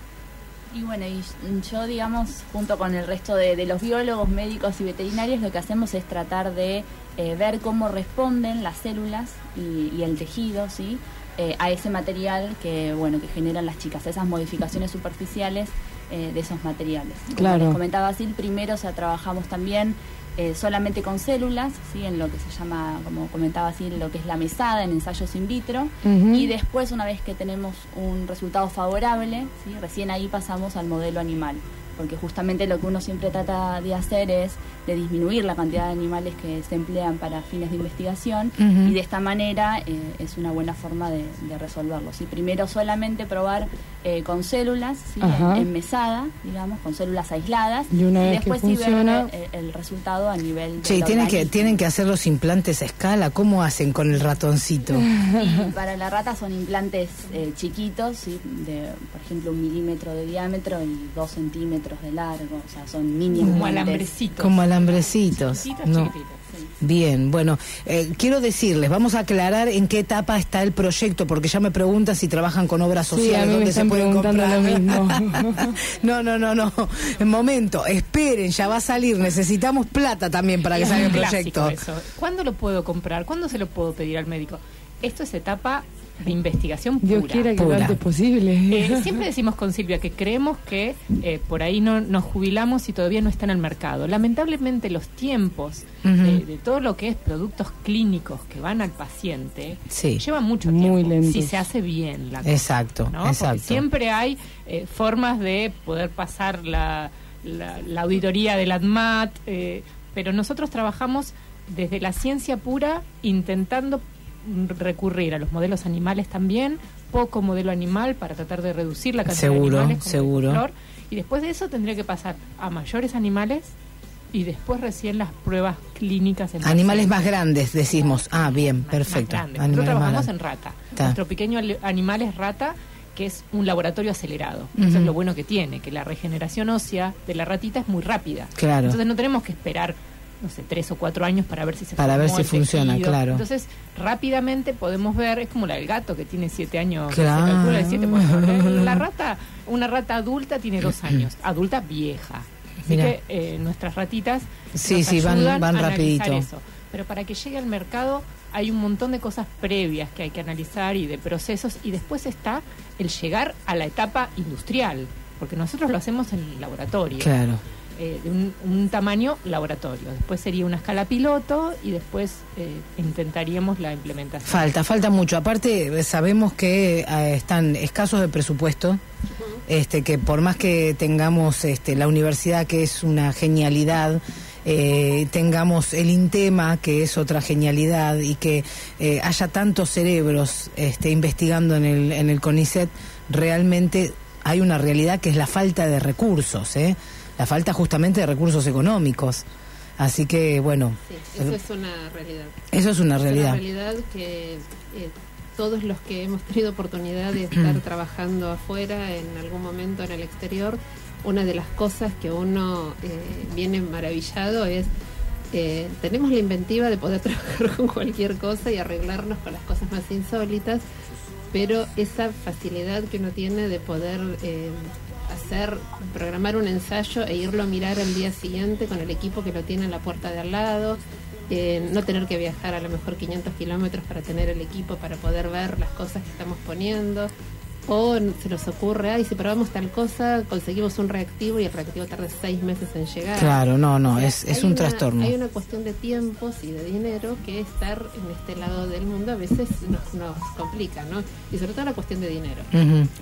Y bueno, y yo, digamos, junto con el resto de, de los biólogos, médicos y veterinarios, lo que hacemos es tratar de eh, ver cómo responden las células y, y el tejido, ¿sí? Eh, a ese material que, bueno, que generan las chicas, esas modificaciones superficiales eh, de esos materiales. Como Claro. les comentaba Sil, primero o sea, trabajamos también eh, solamente con células, ¿sí? en lo que se llama, como comentaba Sil, lo que es la mesada, en ensayos in vitro. Y después, una vez que tenemos un resultado favorable, ¿sí? recién ahí pasamos al modelo animal. Porque justamente lo que uno siempre trata de hacer es de disminuir la cantidad de animales que se emplean para fines de investigación y de esta manera eh, es una buena forma de, de resolverlo. ¿sí? Primero solamente probar eh, con células ¿sí? en, Ajá. en mesada, digamos, con células aisladas Y una vez que después sí ver funciona- eh, el, resultado a nivel Che, ¿y del tienen que, tienen que hacer los implantes a escala? ¿Cómo hacen con el ratoncito? [LAUGHS] Y para la rata son implantes eh, chiquitos, ¿sí? de por ejemplo un milímetro de diámetro y dos centímetros de largo, o sea, son mini Como implantes. alambrecitos. Como alambrecitos. Chiquititos, No. chiquititos. Bien, bueno, eh, quiero decirles, vamos a aclarar en qué etapa está el proyecto, porque ya me preguntan si trabajan con obras Sí, sociales, a mí me dónde se pueden comprar. lo mismo. [LAUGHS] no, no, no, no. En momento, esperen, ya va a salir. Necesitamos plata también para que Es salga el proyecto. eso. ¿Cuándo lo puedo comprar? ¿Cuándo se lo puedo pedir al médico? Esto es etapa de investigación Dios pura. quiera que lo antes posible. Eh, [LAUGHS] siempre decimos con Silvia que creemos que eh, por ahí no nos jubilamos y todavía no está en el mercado. Lamentablemente los tiempos de, de todo lo que es productos clínicos que van al paciente Sí. llevan mucho Muy tiempo lentos. si se hace bien la cosa. Exacto, ¿no? Porque exacto. siempre hay eh, formas de poder pasar la, la- la auditoría del ADMAT, eh, pero nosotros trabajamos desde la ciencia pura intentando recurrir a los modelos animales también, poco modelo animal para tratar de reducir la cantidad Seguro, de animales como seguro. flor, y después de eso tendría que pasar a mayores animales y después recién las pruebas clínicas en Animales más grandes, decimos. Ah, bien, perfecto. Nosotros trabajamos en rata. Nuestro pequeño animal es rata, que es un laboratorio acelerado. Eso es lo bueno que tiene, que la regeneración ósea de la ratita es muy rápida. Claro. Entonces no tenemos que esperar, no sé, tres o cuatro años para ver si se Para ver si funciona, tejido. claro. Entonces rápidamente podemos ver, es como la del gato que tiene siete años, Claro. se calcula de siete, bueno, [LAUGHS] la rata, una rata adulta tiene dos años, adulta vieja. Así Mira. que eh, nuestras ratitas Sí, nos sí, van- ayudan van a rapidito. eso. Pero para que llegue al mercado hay un montón de cosas previas que hay que analizar y de procesos y después está el llegar a la etapa industrial, porque nosotros lo hacemos en el laboratorio. Claro. Eh, de un, un tamaño laboratorio. Después sería una escala piloto y después eh, intentaríamos la implementación. Falta, falta mucho. Aparte, sabemos que eh, están escasos de presupuesto. Este, que por más que tengamos este, la universidad, que es una genialidad, eh, tengamos el Intema, que es otra genialidad, y que eh, haya tantos cerebros este, investigando en el, en el CONICET, realmente hay una realidad que es la falta de recursos, ¿eh? La falta justamente de recursos económicos. Así que, bueno, Sí, eso es una realidad. Eso es una Es realidad. una realidad que eh, todos los que hemos tenido oportunidad de estar [CLEARS THROAT] trabajando afuera, en algún momento en el exterior, una de las cosas que uno eh, viene maravillado es eh, tenemos la inventiva de poder [LAUGHS] trabajar con cualquier cosa y arreglarnos con las cosas más insólitas, pero esa facilidad que uno tiene de poder eh, hacer, programar un ensayo e irlo a mirar al día siguiente con el equipo que lo tiene en la puerta de al lado, eh, no tener que viajar a lo mejor 500 kilómetros para tener el equipo para poder ver las cosas que estamos poniendo. O se nos ocurre, ay, si probamos tal cosa, conseguimos un reactivo y el reactivo tarda seis meses en llegar. Claro, no, no, O sea, es, es un una- trastorno. Hay una cuestión de tiempos y de dinero que estar en este lado del mundo a veces nos, nos complica, ¿no? Y sobre todo la cuestión de dinero.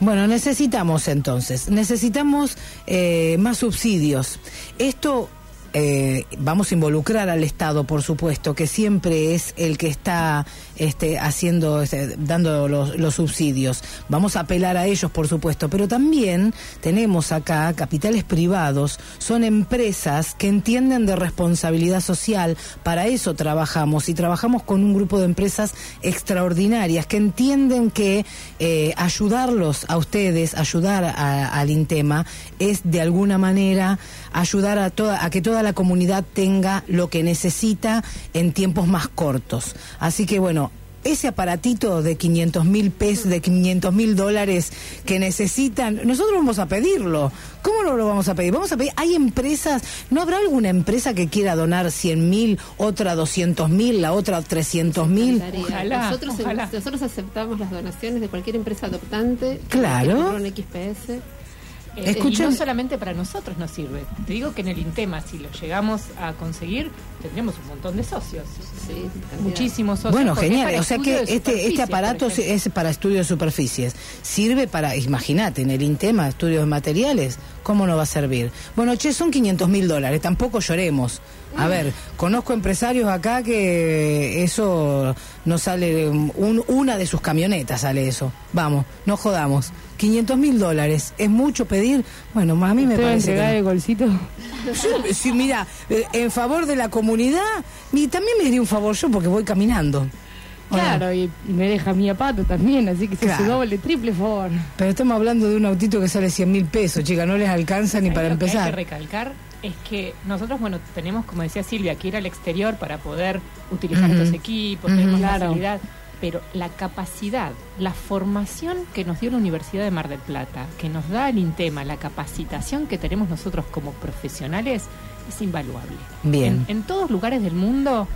Bueno, necesitamos entonces, necesitamos eh, más subsidios. Esto eh, vamos a involucrar al Estado, por supuesto, que siempre es el que está este, haciendo, este, dando los, subsidios. Vamos a apelar a ellos, por supuesto, pero también tenemos acá capitales privados, son empresas que entienden de responsabilidad social. Para eso trabajamos y trabajamos con un grupo de empresas extraordinarias que entienden que eh, ayudarlos a ustedes, ayudar a- al Intema, es de alguna manera ayudar a toda a que toda la comunidad tenga lo que necesita en tiempos más cortos. Así que bueno, ese aparatito de 500 mil pesos, de 500 mil dólares que necesitan, nosotros vamos a pedirlo. ¿Cómo no lo vamos a pedir? Vamos a pedir, hay empresas, ¿no habrá alguna empresa que quiera donar 100 mil, otra 200 mil, la otra 300 mil? Nosotros, nosotros aceptamos las donaciones de cualquier empresa adoptante. que Claro. comprar un XPS. Eh, Escuchen- Y no solamente para nosotros nos sirve. Te digo que en el Intema, si lo llegamos a conseguir, tendríamos un montón de socios. Muchísimos socios. Bueno, genial. O sea que este, este aparato es para estudio de superficies. Sirve para, imagínate, en el INTEMA, estudios de materiales, ¿cómo no va a servir? Bueno, che, son 500 mil dólares, tampoco lloremos. A ver, conozco empresarios acá que eso no sale, un- una de sus camionetas sale eso. Vamos, no jodamos. 500 mil dólares, ¿es mucho pedir? Bueno, a mí me ¿Te va a parece que entregar no. el golcito? Sí, sí, mira, eh, en favor de la comunidad, y también me haría un favor yo porque voy caminando. Claro, y me deja mi pato también, así que se Claro. hace doble, triple favor. Pero estamos hablando de un autito que sale 100 mil pesos, chica, no les alcanza ni para que Hay que empezar. recalcar es que nosotros, bueno, tenemos, como decía Silvia, que ir al exterior para poder utilizar Ujú. estos equipos, tenemos Claro. facilidad, pero la capacidad, la formación que nos dio la Universidad de Mar del Plata, que nos da el INTEMA, la capacitación que tenemos nosotros como profesionales, es invaluable. Bien. En, en todos lugares del mundo,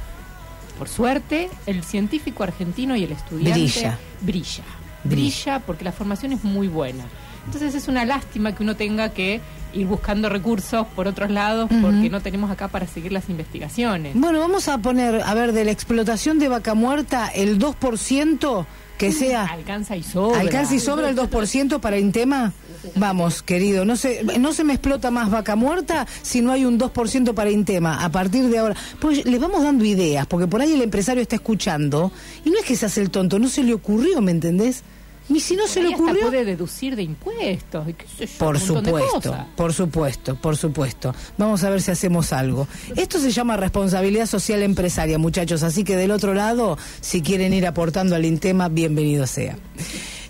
por suerte, el científico argentino y el estudiante brilla. Brilla. Brilla porque la formación es muy buena. Entonces es una lástima que uno tenga que ir buscando recursos por otros lados porque no tenemos acá para seguir las investigaciones. Bueno, vamos a poner, a ver, de la explotación de vaca muerta, el 2% que sea... Alcanza y sobra. ¿Alcanza y sobra el 2% para Intema? Vamos, querido, no se, no se me explota más vaca muerta si no hay un 2% para Intema. A partir de ahora, pues le vamos dando ideas, porque por ahí el empresario está escuchando y no es que se hace el tonto, no se le ocurrió, ¿me entendés? Y si no se le ocurrió... puede deducir de impuestos y qué sé yo, Por un supuesto, por supuesto, por supuesto. Vamos a ver si hacemos algo. Esto se llama responsabilidad social empresaria, muchachos, así que del otro lado, si quieren ir aportando al Intema, bienvenido sea.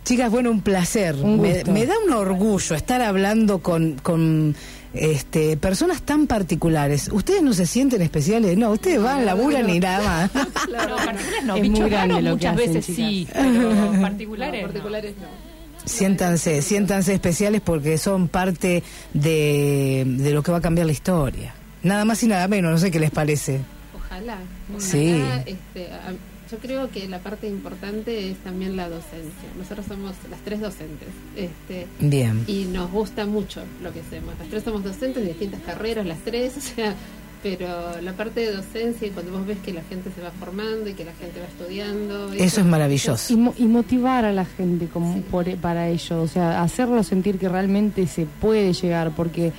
Chicas, bueno, un placer. Un me, me da un orgullo estar hablando con, con este, personas tan particulares. ¿Ustedes no se sienten especiales? No, ustedes van, laburan y nada más. [LAUGHS] No, particulares no, Es muy grande que muchas hacen, veces chicas. sí, pero [LAUGHS] particulares, no. particulares no. Siéntanse, siéntanse especiales porque son parte de, de lo que va a cambiar la historia. Nada más y nada menos, no sé qué les parece. Ojalá. ojalá, Sí. este, a- yo creo que la parte importante es también la docencia. Nosotros somos las tres docentes. Este, Bien. Y nos gusta mucho lo que hacemos. Las tres somos docentes de distintas carreras, las tres, [LAUGHS] o sea, pero la parte de docencia y cuando vos ves que la gente se va formando y que la gente va estudiando. Eso es maravilloso. Y, mo- y motivar a la gente como por, para ello, o sea, hacerlo sentir que realmente se puede llegar, porque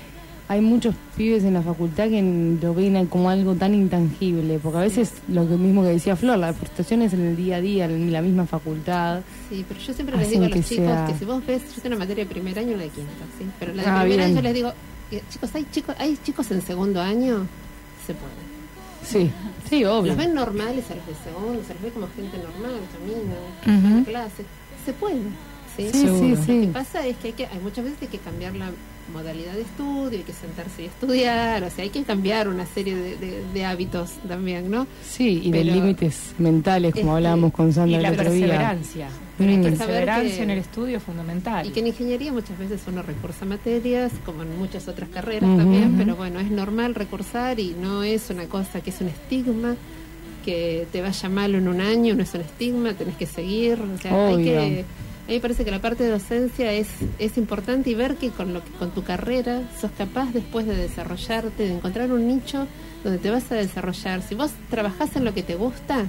hay muchos pibes en la facultad que lo ven como algo tan intangible, porque a veces lo que mismo que decía Flor, la frustración es en el día a día, en la misma facultad. Sí, pero yo siempre les digo a los chicos sea- que si vos ves, yo tengo una materia de primer año y una de quinto, ¿sí? Pero la de Ah, primer bien. año yo les digo, eh, chicos, hay chicos, hay chicos en segundo año, se puede. Sí, sí, obvio. Los ven normales a los de segundo, se los ve como gente normal, caminan, Ujú. en clase. Se puede. Sí, Sí, sí, sí. Lo que pasa es que hay, que hay muchas veces hay que cambiar la modalidad de estudio, hay que sentarse y estudiar, o sea, hay que cambiar una serie de, de- de hábitos también, ¿no? Sí, y de límites mentales, como Este, hablábamos con Sandra Y la el otro día. perseverancia. Pero hay La que perseverancia que- en el estudio es fundamental. Y que en ingeniería muchas veces uno recursa materias, como en muchas otras carreras también, pero bueno, es normal recursar y no es una cosa que es un estigma, que te vaya mal en un año, no es un estigma, tenés que seguir, o sea, hay que... A mí me parece que la parte de docencia es, es importante y ver que con, lo que con tu carrera sos capaz después de desarrollarte, de encontrar un nicho donde te vas a desarrollar. Si vos trabajás en lo que te gusta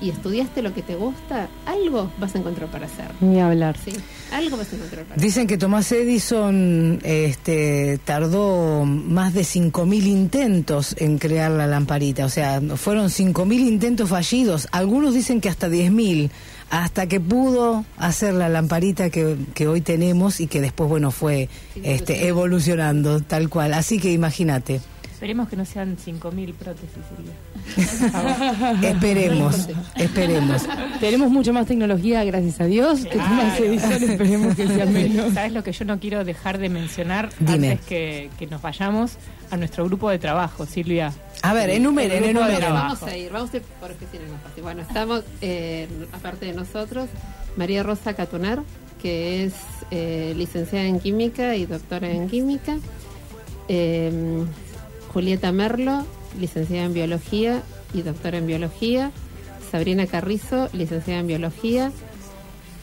y estudiaste lo que te gusta, algo vas a encontrar para hacer. Ni hablar. Sí, algo vas a encontrar para Dicen que Tomás Edison este, tardó más de 5.000 intentos en crear la lamparita. O sea, fueron 5.000 intentos fallidos. Algunos dicen que hasta 10.000. Hasta que pudo hacer la lamparita que, que hoy tenemos y que después, bueno, fue este, evolucionando tal cual. Así que imagínate. Esperemos que no sean 5.000 prótesis. Silvia. [LAUGHS] Esperemos, esperemos. Tenemos mucho más tecnología, gracias a Dios, que Claro. Edison, esperemos que sea menos. ¿Sabes lo que yo no quiero dejar de mencionar Dime. antes que, que nos vayamos? A nuestro grupo de trabajo, Silvia. A ver, enumeren, enumeren. Vamos a ir, vamos a ir por oficinas más fácil. Bueno, estamos, eh, aparte de nosotros, María Rosa Catunar, que es eh, licenciada en química y doctora en química. Eh, Julieta Merlo, licenciada en biología y doctora en biología. Sabrina Carrizo, licenciada en biología.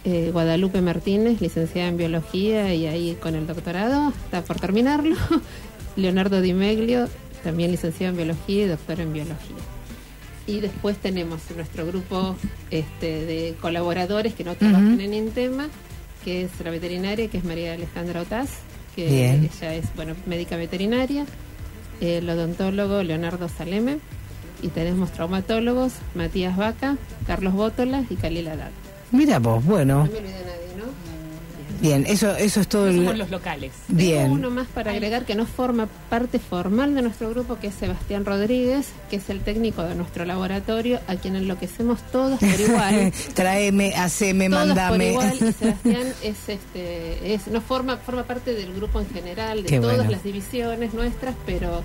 Eh, Guadalupe Martínez, licenciada en biología y ahí con el doctorado, está por terminarlo. [LAUGHS] Leonardo Di Meglio, también licenciado en biología y doctor en biología. Y después tenemos nuestro grupo este, de colaboradores que no trabajan Ujú. en Intema, que es la veterinaria, que es María Alejandra Otaz, que Bien. ella es bueno médica veterinaria, el odontólogo Leonardo Saleme, y tenemos traumatólogos Matías Vaca, Carlos Bótola y Khalil Haddad. Mira vos, bueno. No me Bien, eso, eso es todo. el- Somos los locales. Bien. Tengo uno más para agregar que no forma parte formal de nuestro grupo, que es Sebastián Rodríguez, que es el técnico de nuestro laboratorio, a quien enloquecemos todos por [LAUGHS] igual. Tráeme, haceme, todos por mandame. igual y [LAUGHS] Sebastián es este es no forma forma parte del grupo en general de Qué todas bueno. las divisiones nuestras pero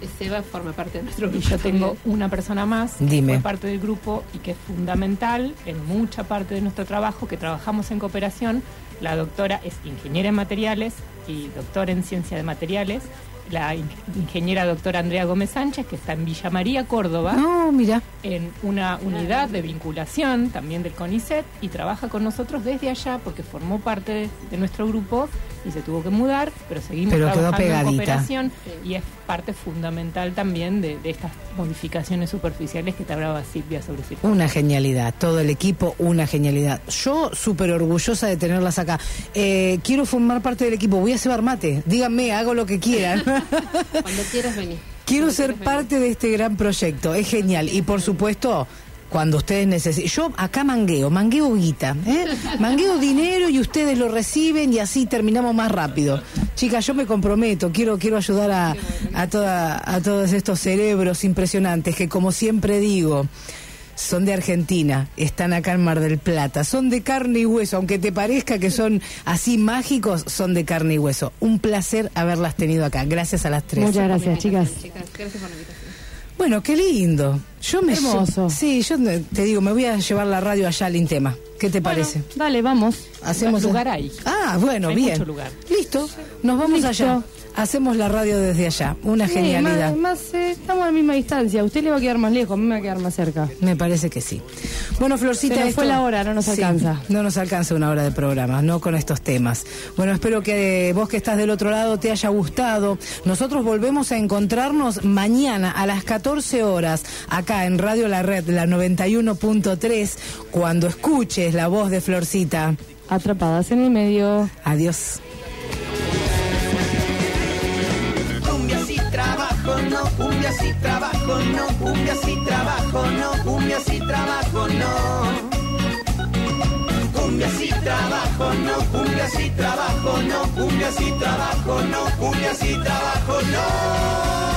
eh, Seba forma parte de nuestro Y grupo yo tengo una persona más que Dime. fue parte del grupo y que es fundamental en mucha parte de nuestro trabajo, que trabajamos en cooperación. La doctora es ingeniera en materiales y doctora en ciencia de materiales. La in- ingeniera doctora Andrea Gómez Sánchez, que está en Villa María, Córdoba. No, mira. En una unidad de vinculación también del CONICET y trabaja con nosotros desde allá porque formó parte de, de nuestro grupo y se tuvo que mudar, pero seguimos Pero quedó trabajando en pegadita. cooperación y es parte fundamental también de, de estas modificaciones superficiales que te hablaba Silvia sobre circuitos. Una genialidad, todo el equipo, una genialidad. Yo súper orgullosa de tenerlas acá. Eh, quiero formar parte del equipo, voy a cebar mate, díganme, hago lo que quieran. [LAUGHS] cuando [LAUGHS] quieras venir quiero Cuando ser parte de este gran proyecto, es genial. Y por supuesto, cuando ustedes necesiten. Yo acá mangueo, mangueo guita, ¿eh? mangueo dinero y ustedes lo reciben y así terminamos más rápido. Chicas, yo me comprometo, quiero, quiero ayudar a, a, toda, a todos estos cerebros impresionantes que, como siempre digo, son de Argentina, están acá en Mar del Plata, son de carne y hueso, aunque te parezca que son así mágicos, son de carne y hueso. Un placer haberlas tenido acá. Gracias a las tres. Muchas gracias, chicas. chicas gracias por la invitación Bueno, qué lindo. Yo me Hermoso. Sí, yo te digo, me voy a llevar la radio allá al Intema. ¿Qué te parece? Dale, vamos. Hacemos lugar hay. Ah, bueno, Hay bien. mucho lugar. Listo. Nos vamos Listo. allá. Hacemos la radio desde allá. Una Sí, genialidad. más, más, eh, estamos a la misma distancia. A usted le va a quedar más lejos, a mí me va a quedar más cerca. Me parece que sí. Bueno, Florcita, esto- fue la hora, no nos Sí, alcanza. no nos alcanza una hora de programa, no con estos temas. Bueno, espero que vos que estás del otro lado te haya gustado. Nosotros volvemos a encontrarnos mañana a las 14 horas acá en Radio La Red, la 91.3, cuando escuches la voz de Florcita. Atrapadas en el medio. Adiós. Cumbia si trabajo, no, cumbia si trabajo, no, cumbia si trabajo, no. Cumbia si trabajo, no, cumbia si trabajo, no, cumbia si trabajo, no, cumbia si trabajo, no.